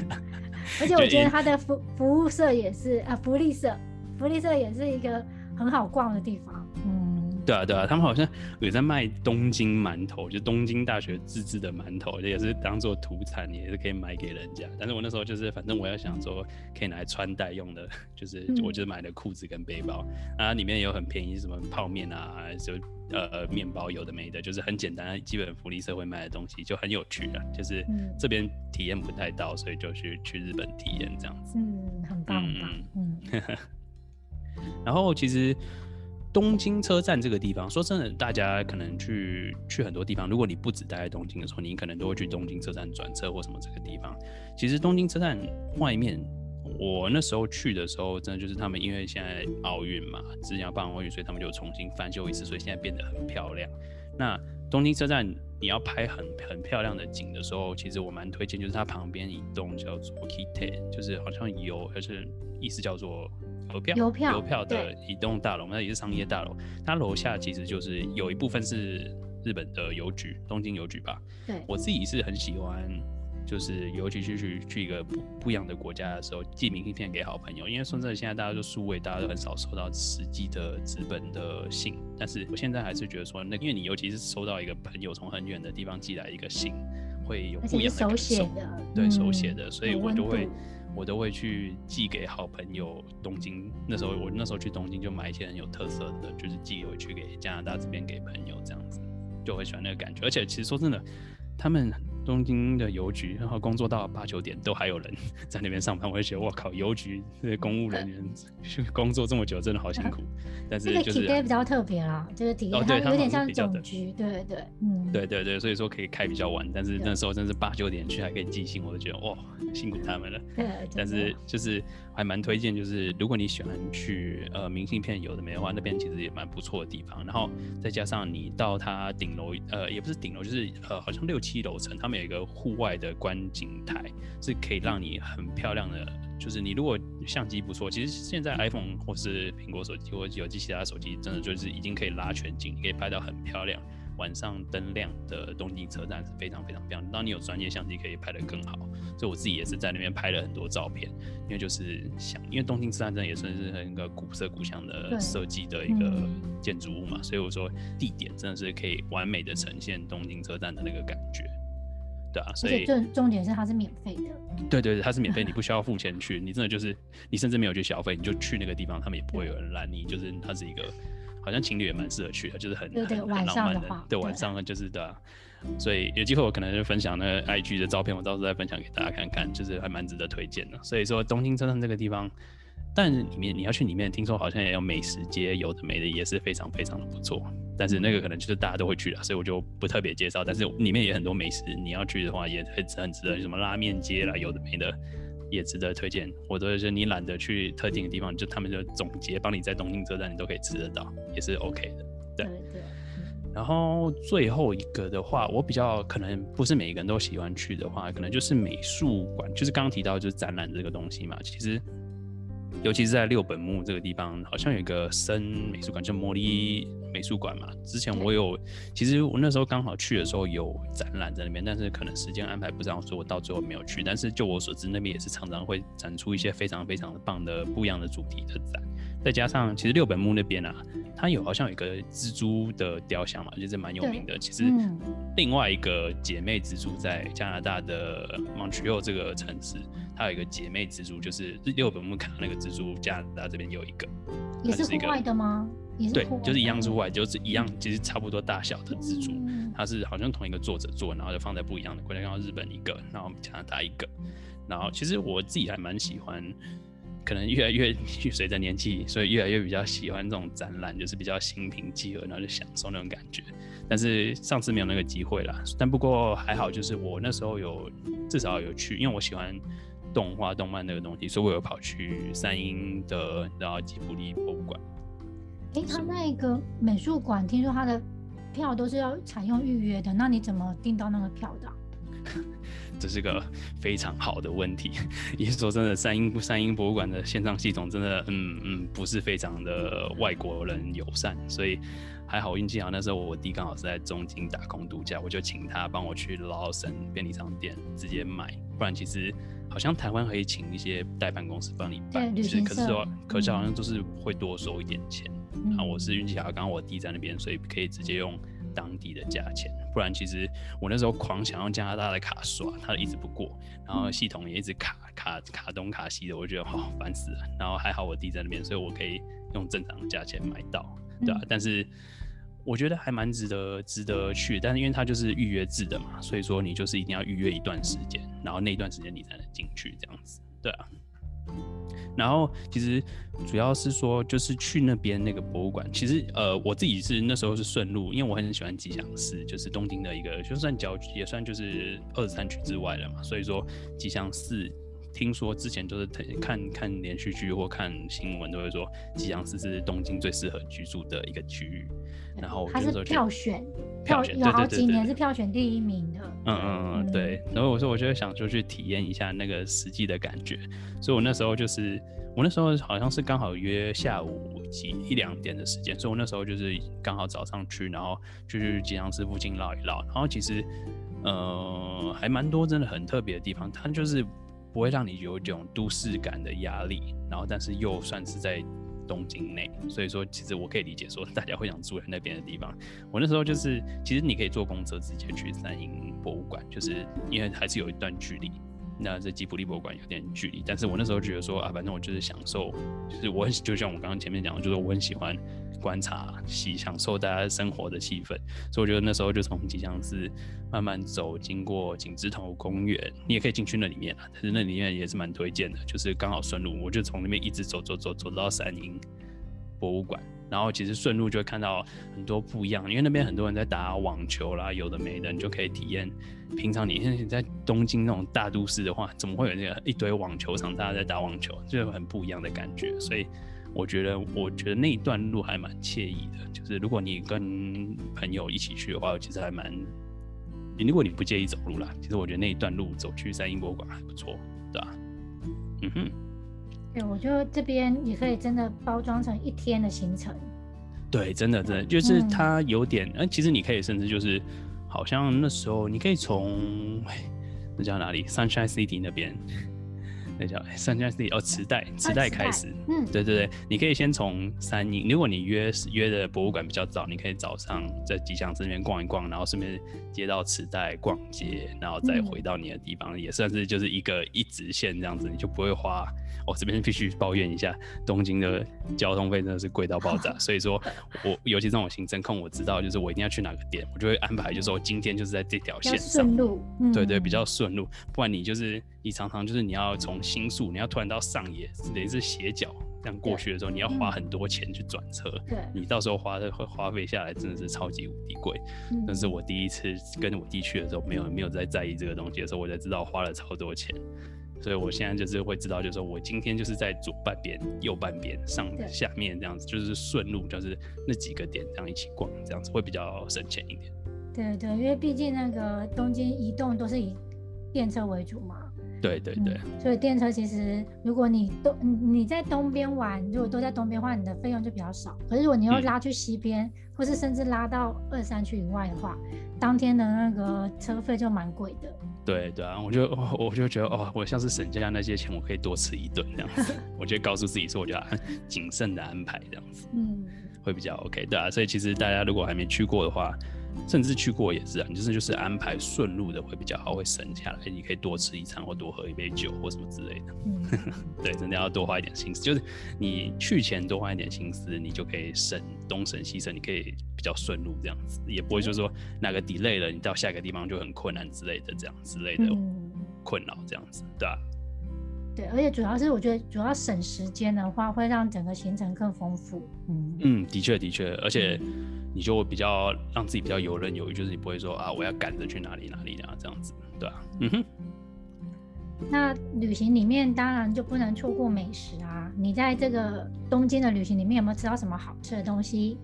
而且我觉得它的服服务社也是啊，福利社，福利社也是一个很好逛的地方，嗯。对啊，对啊，他们好像有在卖东京馒头，就东京大学自制的馒头，也是当做土产，也是可以买给人家。但是我那时候就是，反正我要想说，可以拿来穿戴用的，就是 我就买的裤子跟背包，啊，里面也有很便宜，什么泡面啊，就呃面包有的没的，就是很简单，基本福利社会卖的东西，就很有趣啊，就是这边体验不太到，所以就去去日本体验这样子。嗯，很棒，嗯，然后其实。东京车站这个地方，说真的，大家可能去去很多地方，如果你不止待在东京的时候，你可能都会去东京车站转车或什么这个地方。其实东京车站外面，我那时候去的时候，真的就是他们因为现在奥运嘛，之前要办奥运，所以他们就重新翻修一次，所以现在变得很漂亮。那东京车站你要拍很很漂亮的景的时候，其实我蛮推荐，就是它旁边一栋叫做 Kite，就是好像有，而且意思叫做。邮票，邮票，邮票的一栋大楼，那也是商业大楼。它楼下其实就是有一部分是日本的邮局，东京邮局吧。对，我自己是很喜欢，就是尤其是去去一个不不一样的国家的时候，寄明信片给好朋友。因为说真的，现在大家都数位，大家都很少收到实际的纸本的信。但是我现在还是觉得说，那因为你尤其是收到一个朋友从很远的地方寄来一个信，会有不一样的手写的，对手写的，所以我就会。我都会去寄给好朋友东京。那时候我那时候去东京就买一些很有特色的，就是寄回去给加拿大这边给朋友这样子，就会喜欢那个感觉。而且其实说真的，他们。东京的邮局，然后工作到八九点都还有人 在那边上班，我就觉得我靠，邮局这些公务人员 工作这么久，真的好辛苦。但是就是比较特别啦，就是体验它有点像总局，对对嗯，对对对，所以说可以开比较晚，但是那时候真是八九点去还可以寄信，我就觉得哇，辛苦他们了。对，但是就是还蛮推荐，就是如果你喜欢去呃明信片有的没的话，那边其实也蛮不错的地方。然后再加上你到它顶楼，呃，也不是顶楼，就是呃，好像六七楼层，他们有一个户外的观景台，是可以让你很漂亮的。就是你如果相机不错，其实现在 iPhone 或是苹果手机或有机其他手机，真的就是已经可以拉全景，可以拍到很漂亮。晚上灯亮的东京车站是非常非常漂亮。当你有专业相机，可以拍得更好。所以我自己也是在那边拍了很多照片，因为就是想，因为东京车站真的也算是一个古色古香的设计的一个建筑物嘛，所以我说地点真的是可以完美的呈现东京车站的那个感觉。对啊，所以重重点是它是免费的。对对对，它是免费，你不需要付钱去，你真的就是你甚至没有去消费，你就去那个地方，他们也不会有人拦你。就是它是一个，好像情侣也蛮适合去的，就是很很很浪漫的。对，晚上就是的，所以有机会我可能就分享那个 IG 的照片，我到时候再分享给大家看看，就是还蛮值得推荐的。所以说东京车站这个地方。但里面你要去里面，听说好像也有美食街，有的没的也是非常非常的不错。但是那个可能就是大家都会去的，所以我就不特别介绍。但是里面也很多美食，你要去的话也很很值得。什么拉面街啦，有的没的也值得推荐。或者是你懒得去特定的地方，就他们就总结帮你在东京车站你都可以吃得到，也是 OK 的。对对。然后最后一个的话，我比较可能不是每一个人都喜欢去的话，可能就是美术馆，就是刚刚提到就是展览这个东西嘛，其实。尤其是在六本木这个地方，好像有一个森美术馆，叫摩利美术馆嘛。之前我有，其实我那时候刚好去的时候有展览在那边，但是可能时间安排不上，所以我到最后没有去。但是就我所知，那边也是常常会展出一些非常非常的棒的不一样的主题的展。再加上，其实六本木那边啊，它有好像有一个蜘蛛的雕像嘛，就是蛮有名的。其实另外一个姐妹蜘蛛在加拿大的 Montreal 这个城市，它有一个姐妹蜘蛛，就是六本木看到那个蜘蛛，加拿大这边有一个，也是户外的吗？对，就是一样是户外，就是一样，其实差不多大小的蜘蛛，它是好像同一个作者做，然后就放在不一样的国家，然后日本一个，然后加拿大一个，然后其实我自己还蛮喜欢。可能越来越 随着年纪，所以越来越比较喜欢这种展览，就是比较心平气和，然后就享受那种感觉。但是上次没有那个机会啦，但不过还好，就是我那时候有至少有去，因为我喜欢动画、动漫那个东西，所以我有跑去三英的然后吉卜力博物馆。哎，他那个美术馆，听说他的票都是要采用预约的，那你怎么订到那个票的？这是个非常好的问题。也是说真的，三英三英博物馆的线上系统真的，嗯嗯，不是非常的外国人友善，所以还好运气好。那时候我弟刚好是在中京打工度假，我就请他帮我去劳森便利商店直接买。不然其实好像台湾可以请一些代办公司帮你办，就是可是说，可是好像就是会多收一点钱。然后我是运气好，刚刚我弟在那边，所以可以直接用。当地的价钱，不然其实我那时候狂想用加拿大的卡刷，它一直不过，然后系统也一直卡卡卡东卡西的，我觉得好烦死了。然后还好我弟在那边，所以我可以用正常的价钱买到，对吧？但是我觉得还蛮值得值得去，但是因为它就是预约制的嘛，所以说你就是一定要预约一段时间，然后那段时间你才能进去这样子，对啊。然后其实主要是说，就是去那边那个博物馆，其实呃我自己是那时候是顺路，因为我很喜欢吉祥寺，就是东京的一个就算郊区，也算就是二十三区之外了嘛，所以说吉祥寺。听说之前就是看看连续剧或看新闻，都会说吉祥寺是东京最适合居住的一个区域。然后它是票选，票有好几年是票选第一名的。嗯嗯嗯，对。然后我说，我就想说去体验一下那个实际的感觉。所以我那时候就是，我那时候好像是刚好约下午几一两点的时间，所以我那时候就是刚好早上去，然后就去吉祥寺附近绕一绕。然后其实，呃，还蛮多真的很特别的地方，它就是。不会让你有一种都市感的压力，然后但是又算是在东京内，所以说其实我可以理解说大家会想住在那边的地方。我那时候就是，其实你可以坐公车直接去三鹰博物馆，就是因为还是有一段距离。那这吉普力博物馆有点距离，但是我那时候觉得说啊，反正我就是享受，就是我很就像我刚刚前面讲的，就是我很喜欢观察、喜享受大家生活的气氛，所以我觉得那时候就从吉祥寺慢慢走，经过景芝头公园，你也可以进去那里面啊，但是那里面也是蛮推荐的，就是刚好顺路，我就从那边一直走走走走到三鹰博物馆。然后其实顺路就会看到很多不一样，因为那边很多人在打网球啦，有的没的，你就可以体验。平常你现在在东京那种大都市的话，怎么会有那个一堆网球场，大家在打网球，就是很不一样的感觉。所以我觉得，我觉得那一段路还蛮惬意的。就是如果你跟朋友一起去的话，其实还蛮……如果你不介意走路啦，其实我觉得那一段路走去三英博物馆还不错，对吧？嗯哼。对，我觉得这边也可以真的包装成一天的行程。对，真的真的就是它有点，呃，其实你可以甚至就是，好像那时候你可以从那叫哪里，Sunshine City 那边。那叫三家 C 哦，磁带，磁带开始，嗯，对对对，你可以先从三英，如果你约约的博物馆比较早，你可以早上在吉祥寺那边逛一逛，然后顺便接到磁带逛街，然后再回到你的地方，也算是就是一个一直线这样子，你就不会花。我这边必须抱怨一下，东京的交通费真的是贵到爆炸，所以说我尤其这种行程控，我知道就是我一定要去哪个点，我就会安排，就是说今天就是在这条线上，顺路，对对，比较顺路，不然你就是你常常就是你要从。新宿，你要突然到上野，等于是斜角这样过去的时候，你要花很多钱去转车。对，你到时候花的会花费下来真的是超级无敌贵。但是我第一次跟我弟去的时候，没有没有在在意这个东西的时候，我才知道花了超多钱。所以我现在就是会知道，就是说我今天就是在左半边、右半边、上下面这样子，就是顺路，就是那几个点这样一起逛，这样子会比较省钱一点。对对，因为毕竟那个东京移动都是以电车为主嘛。对对对，所以电车其实，如果你东你在东边玩，如果都在东边的话，你的费用就比较少。可是如果你要拉去西边，或是甚至拉到二三区以外的话，当天的那个车费就蛮贵的。对对啊，我就我就觉得哦，我像是省下那些钱，我可以多吃一顿这样子。我就告诉自己说，我就要谨慎的安排这样子，嗯，会比较 OK，对啊。所以其实大家如果还没去过的话，甚至去过也是啊，你就是就是安排顺路的会比较好，会省下来。你可以多吃一餐，或多喝一杯酒，或什么之类的。嗯，对，真的要多花一点心思。就是你去前多花一点心思，你就可以省东省西省，你可以比较顺路这样子，也不会说说哪个 delay 了，你到下一个地方就很困难之类的，这样之类的困扰这样子，对吧？对，而且主要是我觉得主要省时间的话，会让整个行程更丰富。嗯嗯，的确的确，而且。你就比较让自己比较游刃有余，就是你不会说啊，我要赶着去哪里哪里啊，这样子，对吧？嗯哼。那旅行里面当然就不能错过美食啊！你在这个东京的旅行里面有没有吃到什么好吃的东西？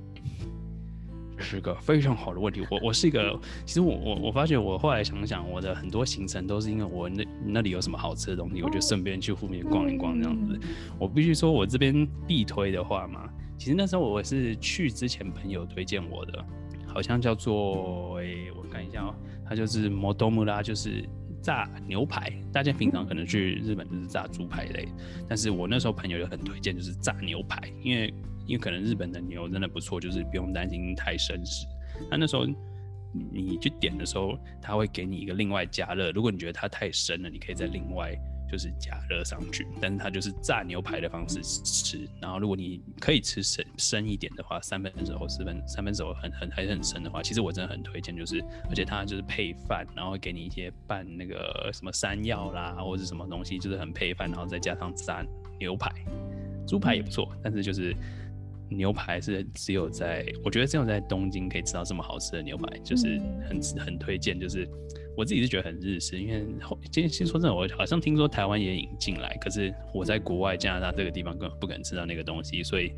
这是个非常好的问题。我我是一个，其实我我我发觉我后来想想，我的很多行程都是因为我那那里有什么好吃的东西，我就顺便去后面逛一逛这样子。我必须说，我这边必推的话嘛。其实那时候我是去之前朋友推荐我的，好像叫做诶，我看一下哦，它就是摩多木拉，就是炸牛排。大家平常可能去日本就是炸猪排类，但是我那时候朋友就很推荐，就是炸牛排，因为因为可能日本的牛真的不错，就是不用担心太生食。那那时候你去点的时候，他会给你一个另外加热，如果你觉得它太生了，你可以再另外。就是加热上去，但是它就是炸牛排的方式吃。然后如果你可以吃生生一点的话，三分熟或四分三分熟很很还是很生的话，其实我真的很推荐。就是而且它就是配饭，然后给你一些拌那个什么山药啦，或者什么东西，就是很配饭，然后再加上炸牛排，猪排也不错，但是就是牛排是只有在我觉得只有在东京可以吃到这么好吃的牛排，就是很很推荐，就是我自己是觉得很日式，因为今天先说真的，我好像听说台湾也引进来，可是我在国外加拿大这个地方根本不可能吃到那个东西，所以。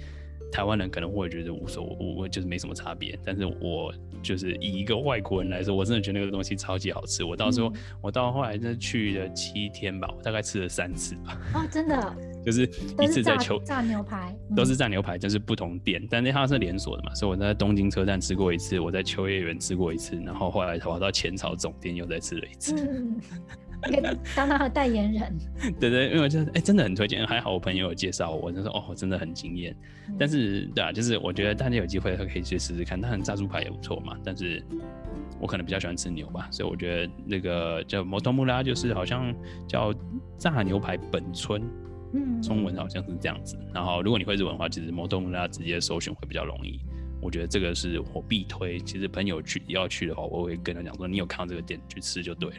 台湾人可能会觉得无所谓，我就是没什么差别。但是我就是以一个外国人来说，我真的觉得那个东西超级好吃。我到时候我到后来真的去了七天吧，我大概吃了三次吧。哦，真的，就是一次在秋炸牛排，都是炸牛排，就是不同店，但是它是连锁的嘛。所以我在东京车站吃过一次，我在秋叶原吃过一次，然后后来跑到浅草总店又再吃了一次。当他的代言人，对对，因为我就是哎，真的很推荐。还好我朋友有介绍我，就说哦，真的很惊艳。但是对啊，就是我觉得大家有机会可以去试试看。当然炸猪排也不错嘛，但是我可能比较喜欢吃牛吧，所以我觉得那个叫摩托木拉，就是好像叫炸牛排本村，嗯，中文好像是这样子。然后如果你会日文的话，其实摩托木拉直接搜寻会比较容易。我觉得这个是我必推。其实朋友去要去的话，我会跟他讲说，你有看到这个店去吃就对了。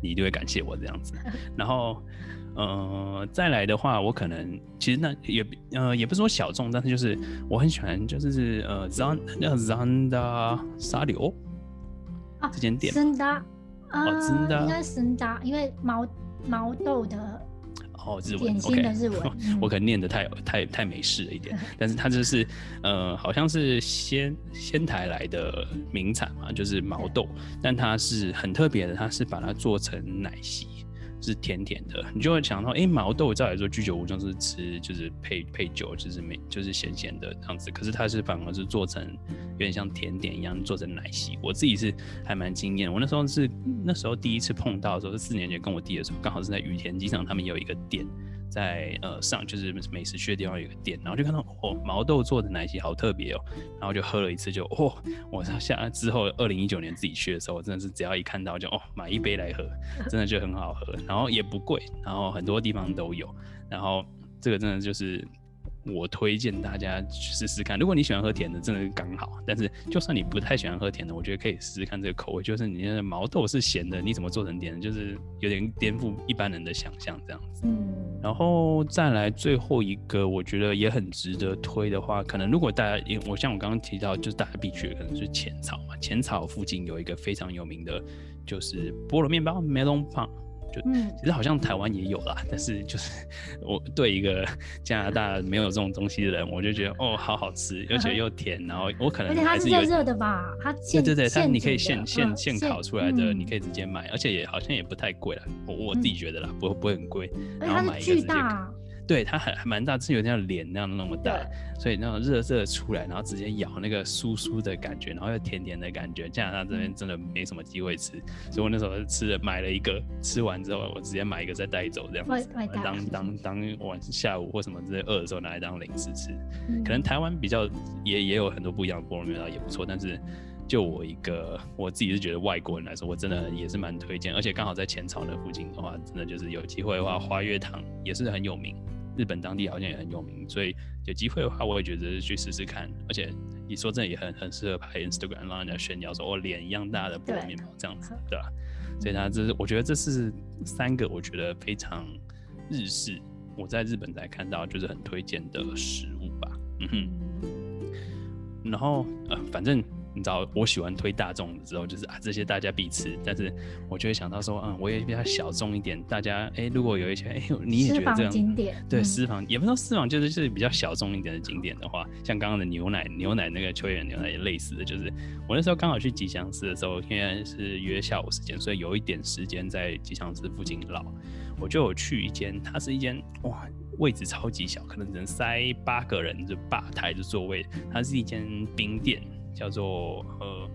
你一定会感谢我这样子，然后，呃，再来的话，我可能其实那也呃也不是说小众，但是就是我很喜欢，就是呃 Zan 那 Zanda 沙柳啊这间店，森达啊，真的应该是森达，因为毛毛豆的。哦，日文 OK，我可能念的太太太美式了一点，但是它就是呃，好像是仙仙台来的名产嘛，就是毛豆，但它是很特别的，它是把它做成奶昔。是甜甜的，你就会想到，哎，毛豆照来说居酒屋就是吃，就是配配酒，就是没就是咸咸的这样子。可是它是反而是做成有点像甜点一样，做成奶昔。我自己是还蛮惊艳。我那时候是那时候第一次碰到的时候，是四年前跟我弟的时候，刚好是在羽田机场，他们有一个店。在呃上就是美食区的地方有一个店，然后就看到哦毛豆做的奶昔好特别哦，然后就喝了一次就哦，我下之后二零一九年自己去的时候，真的是只要一看到就哦买一杯来喝，真的就很好喝，然后也不贵，然后很多地方都有，然后这个真的就是。我推荐大家去试试看，如果你喜欢喝甜的，真的是刚好。但是就算你不太喜欢喝甜的，我觉得可以试试看这个口味。就是你的毛豆是咸的，你怎么做成甜的？就是有点颠覆一般人的想象这样子。嗯。然后再来最后一个，我觉得也很值得推的话，可能如果大家，因我像我刚刚提到，就是大家必去的可能是浅草嘛。浅草附近有一个非常有名的，就是菠萝面包 （melon pan）。就其实好像台湾也有啦，但是就是我对一个加拿大没有这种东西的人，我就觉得哦，好好吃，而且又甜，然后我可能而且它是热热的吧？它对对对，它你可以现现现烤出来的，你可以直接买，而且也好像也不太贵了，我我自己觉得啦，不不会很贵，然后买一个直接。对，它还还蛮大，是有点像脸那样那么大，所以那种热热出来，然后直接咬那个酥酥的感觉，然后又甜甜的感觉。加拿大这边真的没什么机会吃，所以我那时候吃了买了一个，吃完之后我直接买一个再带走，这样子当当当晚下午或什么之类饿的时候拿来当零食吃。可能台湾比较也也有很多不一样的菠萝面包也不错，但是就我一个我自己是觉得外国人来说，我真的也是蛮推荐，而且刚好在前朝那附近的话，真的就是有机会的话，花月堂也是很有名。日本当地好像也很有名，所以有机会的话，我也觉得去试试看。而且你说真的也很很适合拍 Instagram，让人家炫耀说我脸一样大的菠萝面包这样子，对吧？所以它这是我觉得这是三个我觉得非常日式，我在日本才看到就是很推荐的食物吧。嗯哼，然后呃，反正。你知道我喜欢推大众的时候，就是啊这些大家必吃，但是我就会想到说，嗯，我也比较小众一点。大家哎，如果有一些哎，你也觉得这样景点，对私房也不说私房，就是就是比较小众一点的景点的话，像刚刚的牛奶牛奶那个秋叶牛奶也类似的，就是我那时候刚好去吉祥寺的时候，因为是约下午时间，所以有一点时间在吉祥寺附近绕，我就有去一间，它是一间哇位置超级小，可能只能塞八个人就吧台的座位，它是一间冰店。叫做呃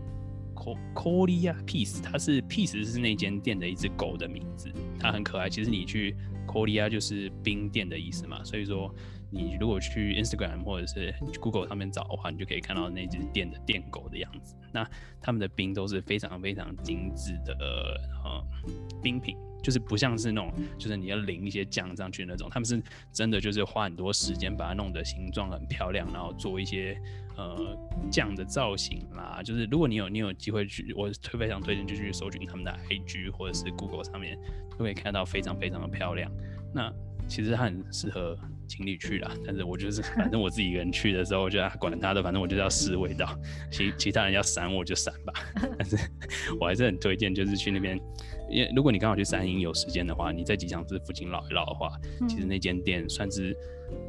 ，Co Colia Peace，它是 Peace 是那间店的一只狗的名字，它很可爱。其实你去 Colia 就是冰店的意思嘛，所以说你如果去 Instagram 或者是 Google 上面找的话，你就可以看到那只店的店狗的样子。那他们的冰都是非常非常精致的呃冰品。就是不像是那种，就是你要淋一些酱上去那种，他们是真的就是花很多时间把它弄得形状很漂亮，然后做一些呃酱的造型啦。就是如果你有你有机会去，我特别想推荐就去搜寻他们的 IG 或者是 Google 上面，都可以看到非常非常的漂亮。那其实它很适合情侣去啦，但是我就是反正我自己一个人去的时候，我觉得管他的，反正我就是要试味道，其其他人要闪我就闪吧。但是我还是很推荐，就是去那边，因为如果你刚好去三营有时间的话，你在吉祥寺附近绕一绕的话，其实那间店算是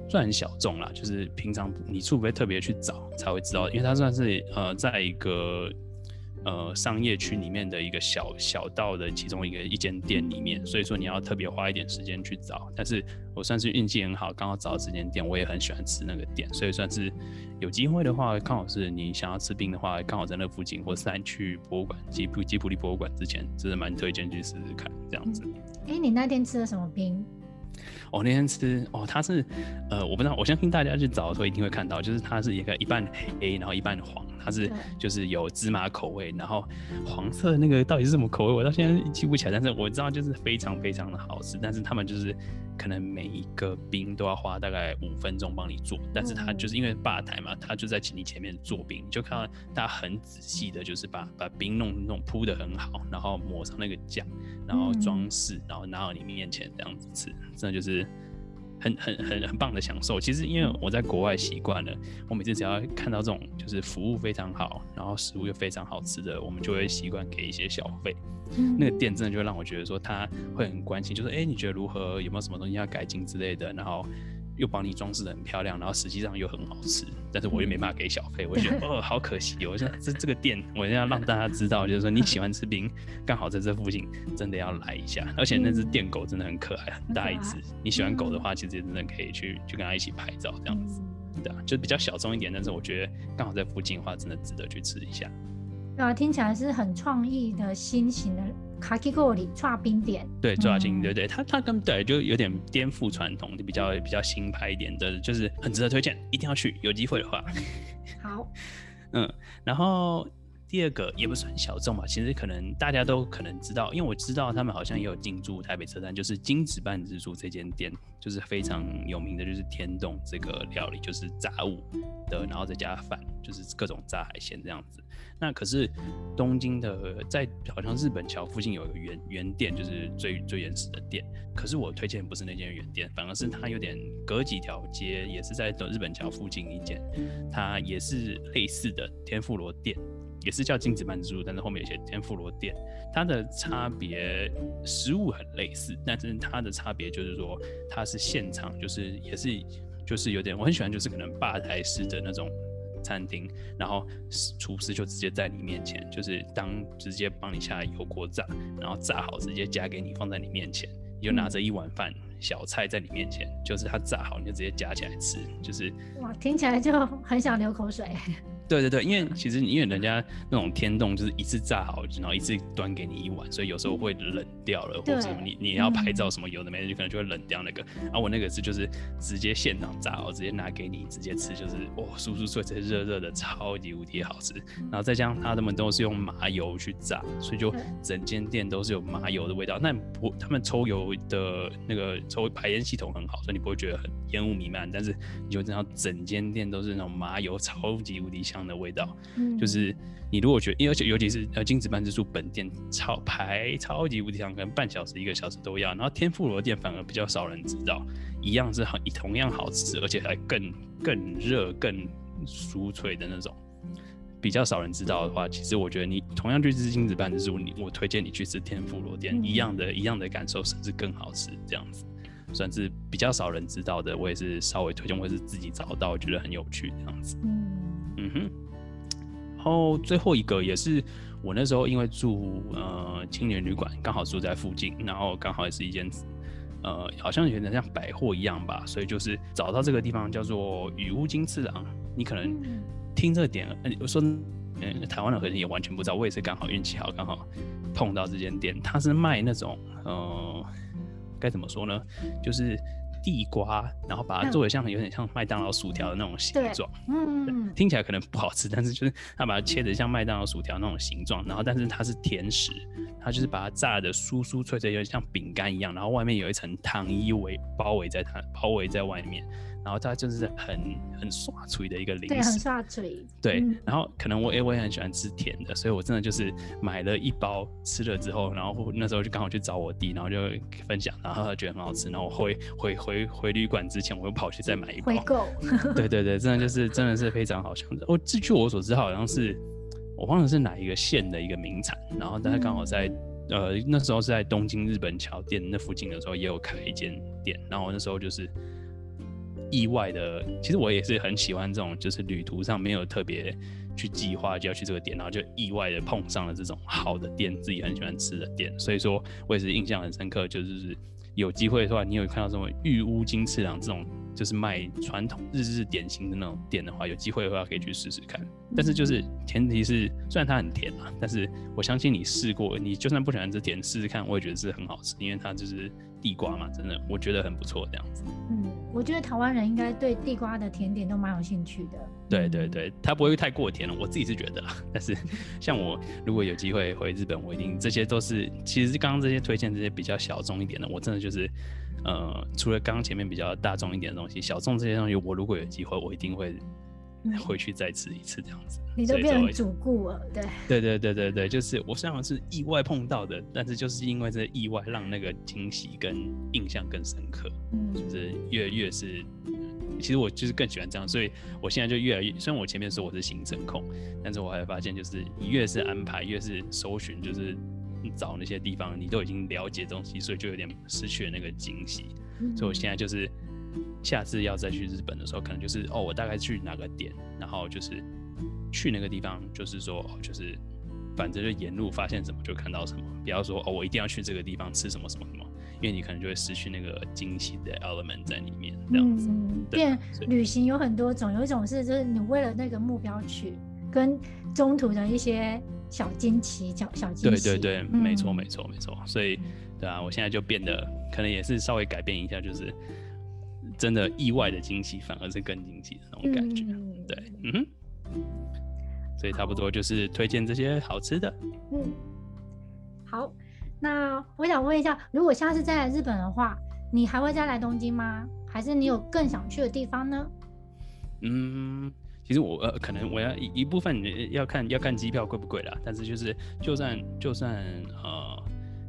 算很小众啦，就是平常你除非特别去找才会知道，因为它算是呃在一个。呃，商业区里面的一个小小道的其中一个一间店里面，所以说你要特别花一点时间去找。但是我算是运气很好，刚好找到这间店，我也很喜欢吃那个店，所以算是有机会的话，刚好是你想要吃冰的话，刚好在那附近，或是在去博物馆吉普吉普力博物馆之前，真的蛮推荐去试试看这样子。哎，你那天吃了什么冰？我那天吃哦，它是呃，我不知道，我相信大家去找的时候一定会看到，就是它是一个一半黑，然后一半黄。它是就是有芝麻口味，然后黄色的那个到底是什么口味，我到现在记不起来。但是我知道就是非常非常的好吃。但是他们就是可能每一个冰都要花大概五分钟帮你做，但是他就是因为吧台嘛，他就在你前面做冰，你就看到他很仔细的，就是把把冰弄弄铺的很好，然后抹上那个酱，然后装饰，然后拿到你面前这样子吃，真的就是。很很很很棒的享受。其实因为我在国外习惯了，我每次只要看到这种就是服务非常好，然后食物又非常好吃的，我们就会习惯给一些小费。那个店真的就会让我觉得说他会很关心，就是哎，你觉得如何？有没有什么东西要改进之类的？然后。又帮你装饰的很漂亮，然后实际上又很好吃，但是我又没办法给小费，我觉得 哦好可惜，我说这这个店，我要让大家知道，就是说你喜欢吃冰，刚好在这附近，真的要来一下。而且那只电狗真的很可爱，很大一只。你喜欢狗的话，其实真的可以去去跟它一起拍照这样子，对啊，就比较小众一点，但是我觉得刚好在附近的话，真的值得去吃一下。对啊，听起来是很创意的新型的卡基锅里抓冰点。对，抓冰，对对，它它跟对就有点颠覆传统，就比较比较新派一点的，就是很值得推荐，一定要去，有机会的话。好，嗯，然后第二个也不算小众吧，其实可能大家都可能知道，因为我知道他们好像也有进驻台北车站，就是金子半自助这间店，就是非常有名的，就是天洞这个料理，就是炸物的，然后再加饭，就是各种炸海鲜这样子。那可是东京的，在好像日本桥附近有一个原原店，就是最最原始的店。可是我推荐不是那间原店，反而是它有点隔几条街，也是在日本桥附近一间，它也是类似的天妇罗店，也是叫金子曼之但是后面有些天妇罗店。它的差别食物很类似，但是它的差别就是说它是现场，就是也是就是有点我很喜欢，就是可能吧台式的那种。餐厅，然后厨师就直接在你面前，就是当直接帮你下油锅炸，然后炸好直接夹给你放在你面前，你就拿着一碗饭小菜在你面前，就是它炸好你就直接夹起来吃，就是哇，听起来就很想流口水。对对对，因为其实因为人家那种天洞就是一次炸好，然后一次端给你一碗，所以有时候会冷掉了，或者你你要拍照什么有的没的，就可能就会冷掉那个。啊，我那个是就是直接现场炸好，直接拿给你直接吃，就是哇，酥酥脆脆、热热的，超级无敌好吃。然后再加上他们都是用麻油去炸，所以就整间店都是有麻油的味道。那不，他们抽油的那个抽排烟系统很好，所以你不会觉得很烟雾弥漫，但是你就知道整间店都是那种麻油，超级无敌香。的味道，就是你如果觉得，而且尤其是呃金子半之助本店超排超级无敌香，可能半小时一个小时都要。然后天妇罗店反而比较少人知道，一样是很同样好吃，而且还更更热更酥脆的那种。比较少人知道的话，其实我觉得你同样去吃金子半之助，你我推荐你去吃天妇罗店，一样的一样的感受，甚至更好吃。这样子算是比较少人知道的，我也是稍微推荐，或是自己找到，我觉得很有趣这样子。嗯哼，然后最后一个也是我那时候因为住呃青年旅馆，刚好住在附近，然后刚好也是一间呃好像有点像百货一样吧，所以就是找到这个地方叫做雨屋金次郎。你可能听这个点，我说嗯台湾的可能也完全不知道，我也是刚好运气好，刚好碰到这间店，它是卖那种呃该怎么说呢，就是。地瓜，然后把它做的像有点像麦当劳薯条的那种形状，嗯，听起来可能不好吃，但是就是他把它切的像麦当劳薯条那种形状，然后但是它是甜食，它就是把它炸的酥酥脆脆，有点像饼干一样，然后外面有一层糖衣围包围在它包围在外面，然后它就是很很耍嘴的一个零食，对，很刷嘴。对，然后可能我我也很喜欢吃甜的，所以我真的就是买了一包吃了之后，然后那时候就刚好去找我弟，然后就分享，然后他觉得很好吃，然后回回回回旅馆之前，我又跑去再买一包。回购。对对对，真的就是真的是非常好，像我据我所知，好像是我忘了是哪一个县的一个名产，然后但是刚好在呃那时候是在东京日本桥店那附近的时候也有开一间店，然后我那时候就是。意外的，其实我也是很喜欢这种，就是旅途上没有特别去计划就要去这个店，然后就意外的碰上了这种好的店，自己很喜欢吃的店，所以说我也是印象很深刻，就是有机会的话，你有看到什么玉屋金次郎这种。就是卖传统日式点心的那种店的话，有机会的话可以去试试看。但是就是前提是，虽然它很甜啊，但是我相信你试过，你就算不喜欢吃甜，试试看，我也觉得是很好吃，因为它就是地瓜嘛，真的我觉得很不错这样子。嗯，我觉得台湾人应该对地瓜的甜点都蛮有兴趣的。对对对，它不会太过甜了，我自己是觉得啦。但是像我如果有机会回日本，我一定这些都是，其实刚刚这些推荐这些比较小众一点的，我真的就是。呃，除了刚刚前面比较大众一点的东西，小众这些东西，我如果有机会，我一定会回去再吃一次这样子。你都变成主顾了，对？对对对对对，就是我虽然是意外碰到的，但是就是因为这意外，让那个惊喜跟印象更深刻。嗯，就是越越是，其实我就是更喜欢这样，所以我现在就越来越，虽然我前面说我是行程控，但是我还发现就是你越是安排，越是搜寻，就是。找那些地方，你都已经了解东西，所以就有点失去了那个惊喜。所以我现在就是下次要再去日本的时候，可能就是哦，我大概去哪个点，然后就是去那个地方，就是说哦，就是反正就沿路发现什么就看到什么，不要说哦，我一定要去这个地方吃什么什么什么，因为你可能就会失去那个惊喜的 element 在里面。这样子，变旅行有很多种，有一种是就是你为了那个目标去，跟中途的一些。小惊奇，小小惊喜。对对对，没错没错没错。所以，对啊，我现在就变得可能也是稍微改变一下，就是真的意外的惊喜，反而是更惊喜的那种感觉。对，嗯哼。所以差不多就是推荐这些好吃的。嗯，好。那我想问一下，如果下次再来日本的话，你还会再来东京吗？还是你有更想去的地方呢？嗯。其实我呃，可能我要一一部分要看要看机票贵不贵啦。但是就是就算就算呃，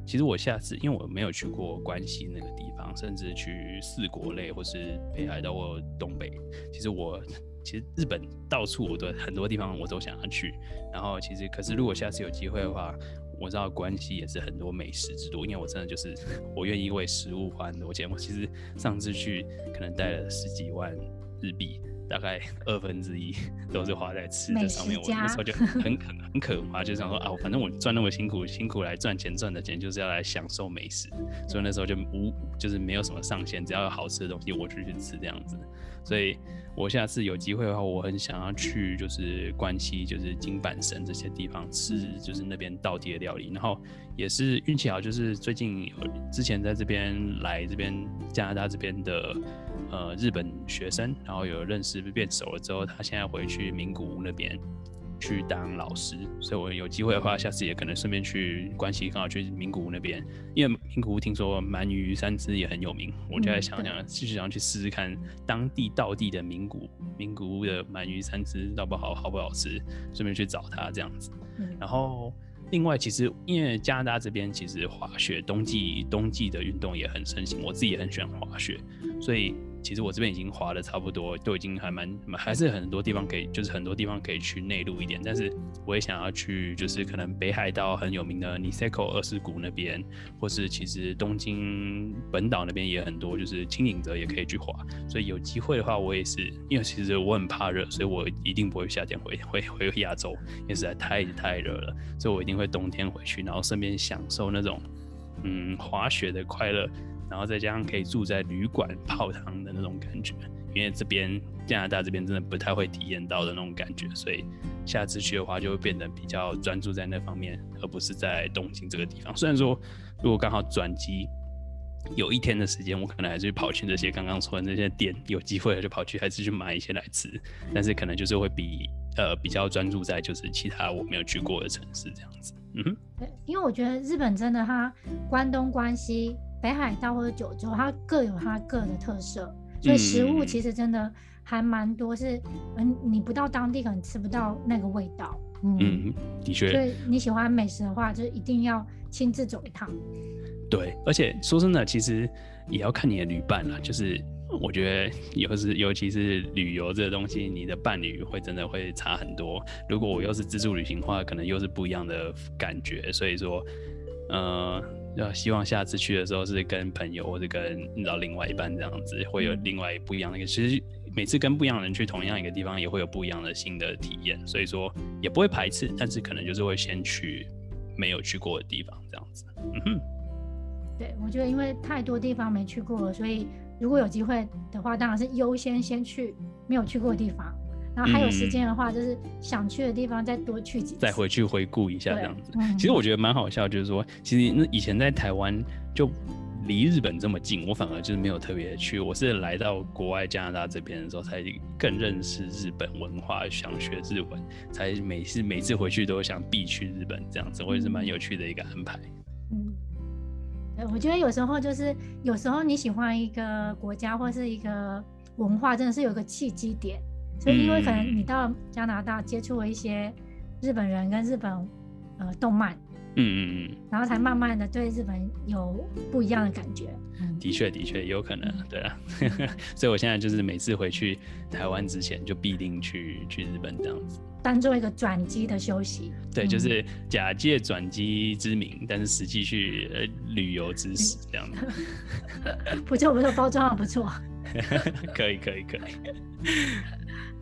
其实我下次因为我没有去过关西那个地方，甚至去四国类或是北海道或东北，其实我其实日本到处我都很多地方我都想要去。然后其实可是如果下次有机会的话，我知道关西也是很多美食之都，因为我真的就是 我愿意为食物花很多钱。我其实上次去可能带了十几万日币。大概二分之一 都是花在吃的上面，我那时候就很很很可怕，就想说啊，反正我赚那么辛苦，辛苦来赚钱赚的钱就是要来享受美食，所以那时候就无就是没有什么上限，只要有好吃的东西我就去吃这样子。所以我下次有机会的话，我很想要去就是关西，就是金板神这些地方吃，就是那边道地的料理。然后也是运气好，就是最近之前在这边来这边加拿大这边的。呃，日本学生，然后有认识变熟了之后，他现在回去名古屋那边去当老师，所以我有机会的话，下次也可能顺便去关系，刚好去名古屋那边，因为名古屋听说鳗鱼三只也很有名，我就在想想，继续想去试试看当地道地的名古名古屋的鳗鱼三只到不好好不好吃，顺便去找他这样子。然后另外，其实因为加拿大这边其实滑雪冬季冬季的运动也很盛行，我自己也很喜欢滑雪，所以。其实我这边已经滑的差不多，都已经还蛮，还是很多地方可以，就是很多地方可以去内陆一点。但是我也想要去，就是可能北海道很有名的 Niseko 二世谷那边，或是其实东京本岛那边也很多，就是轻井泽也可以去滑。所以有机会的话，我也是，因为其实我很怕热，所以我一定不会夏天回回回亚洲，因为实在太太热了，所以我一定会冬天回去，然后顺便享受那种嗯滑雪的快乐。然后再加上可以住在旅馆泡汤的那种感觉，因为这边加拿大这边真的不太会体验到的那种感觉，所以下次去的话就会变得比较专注在那方面，而不是在东京这个地方。虽然说如果刚好转机有一天的时间，我可能还是跑去这些刚刚说的那些店，有机会就跑去还是去买一些来吃，但是可能就是会比呃比较专注在就是其他我没有去过的城市这样子。嗯哼，对，因为我觉得日本真的它关东关西。北海道或者九州，它各有它各的特色，所以食物其实实真的还蛮多是，嗯，你不到当地可能吃不到那个味道。嗯，嗯，的确所以你喜欢美食的话，就一定要亲自走一趟。对，而且说真的，其实也要看你的旅伴啦。就是我觉得有时尤其是旅游这个东西，你的伴侣会真的会差很多。如果我又是自助旅行的话，可能又是不一样的感觉。所以说，呃，要希望下次去的时候是跟朋友或者跟你知道另外一半这样子，会有另外不一样的一个。其实每次跟不一样的人去同样一个地方，也会有不一样的新的体验。所以说也不会排斥，但是可能就是会先去没有去过的地方这样子。嗯哼。对，我觉得因为太多地方没去过了，所以如果有机会的话，当然是优先先去没有去过的地方，然后还有时间的话，就是想去的地方再多去几次。再回去回顾一下这对样子。嗯其实我觉得蛮好笑，就是说，其实那以前在台湾就离日本这么近，我反而就是没有特别去。我是来到国外加拿大这边的时候，才更认识日本文化，想学日文，才每次每次回去都想必去日本这样子，我也是蛮有趣的一个安排。嗯，对，我觉得有时候就是有时候你喜欢一个国家或是一个文化，真的是有一个契机点。所以因为可能嗯你到加拿大接触了一些日本人跟日本呃动漫，嗯嗯嗯，然后才慢慢的对日本有不一样的感觉。嗯，的确的确有可能，对啊。所以我现在就是每次回去台湾之前，就必定去去日本这样子。当做一个转机的休息。对，嗯就是假借转机之名，但是实际去呃旅游之实这样子。不错不错，包装的不错。可以可以可以。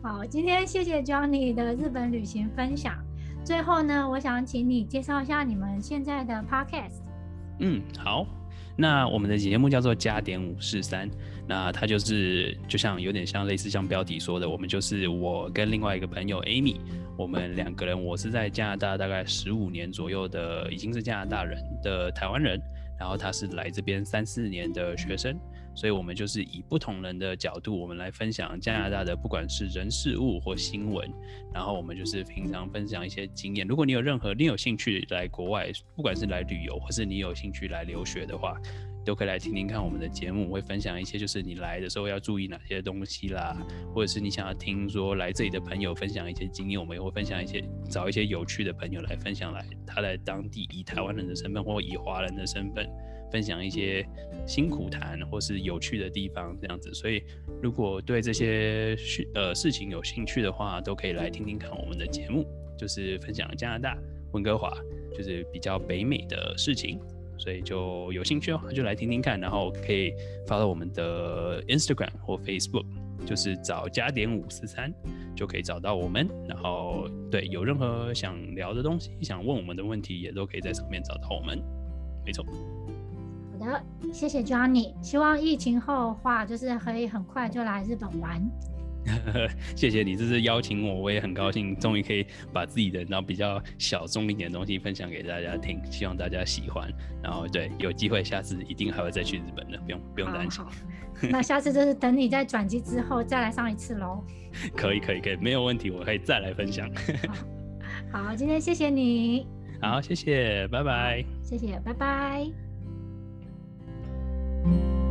好，今天谢谢 Johnny 的日本旅行分享。最后呢，我想请你介绍一下你们现在的 Podcast。嗯，好。那我们的节目叫做加点五四三，那它就是就像有点像类似像标题说的，我们就是我跟另外一个朋友 Amy，我们两个人，我是在加拿大大概十五年左右的，已经是加拿大人的台湾人，然后他是来这边三四年的学生，所以我们就是以不同人的角度，我们来分享加拿大的不管是人事物或新闻，然后我们就是平常分享一些经验。如果你有任何你有兴趣来国外，不管是来旅游或是你有兴趣来留学的话，都可以来听听看我们的节目，会分享一些就是你来的时候要注意哪些东西啦，或者是你想要听说来这里的朋友分享一些经验，我们也会分享一些找一些有趣的朋友来分享来他在当地以台湾人的身份或以华人的身份分享一些辛苦谈或是有趣的地方这样子。所以如果对这些事呃事情有兴趣的话，都可以来听听看我们的节目，就是分享加拿大温哥华就是比较北美的事情。所以就有兴趣的话，就来听听看，然后可以发到我们的 Instagram 或 Facebook，就是找加点五四三就可以找到我们。然后对，有任何想聊的东西、想问我们的问题，也都可以在上面找到我们。没错，好的，谢谢 Johnny。希望疫情后的话，就是可以很快就来日本玩。谢谢你这次邀请我，我也很高兴，终于可以把自己的然后比较小众一点的东西分享给大家听，希望大家喜欢。然后对，有机会下次一定还会再去日本的，不用不用担心。好 那下次就是等你在转机之后再来上一次喽。可以可以可以，没有问题，我可以再来分享。好，今天谢谢你，好，谢谢，拜拜。谢谢，拜拜。Thank you.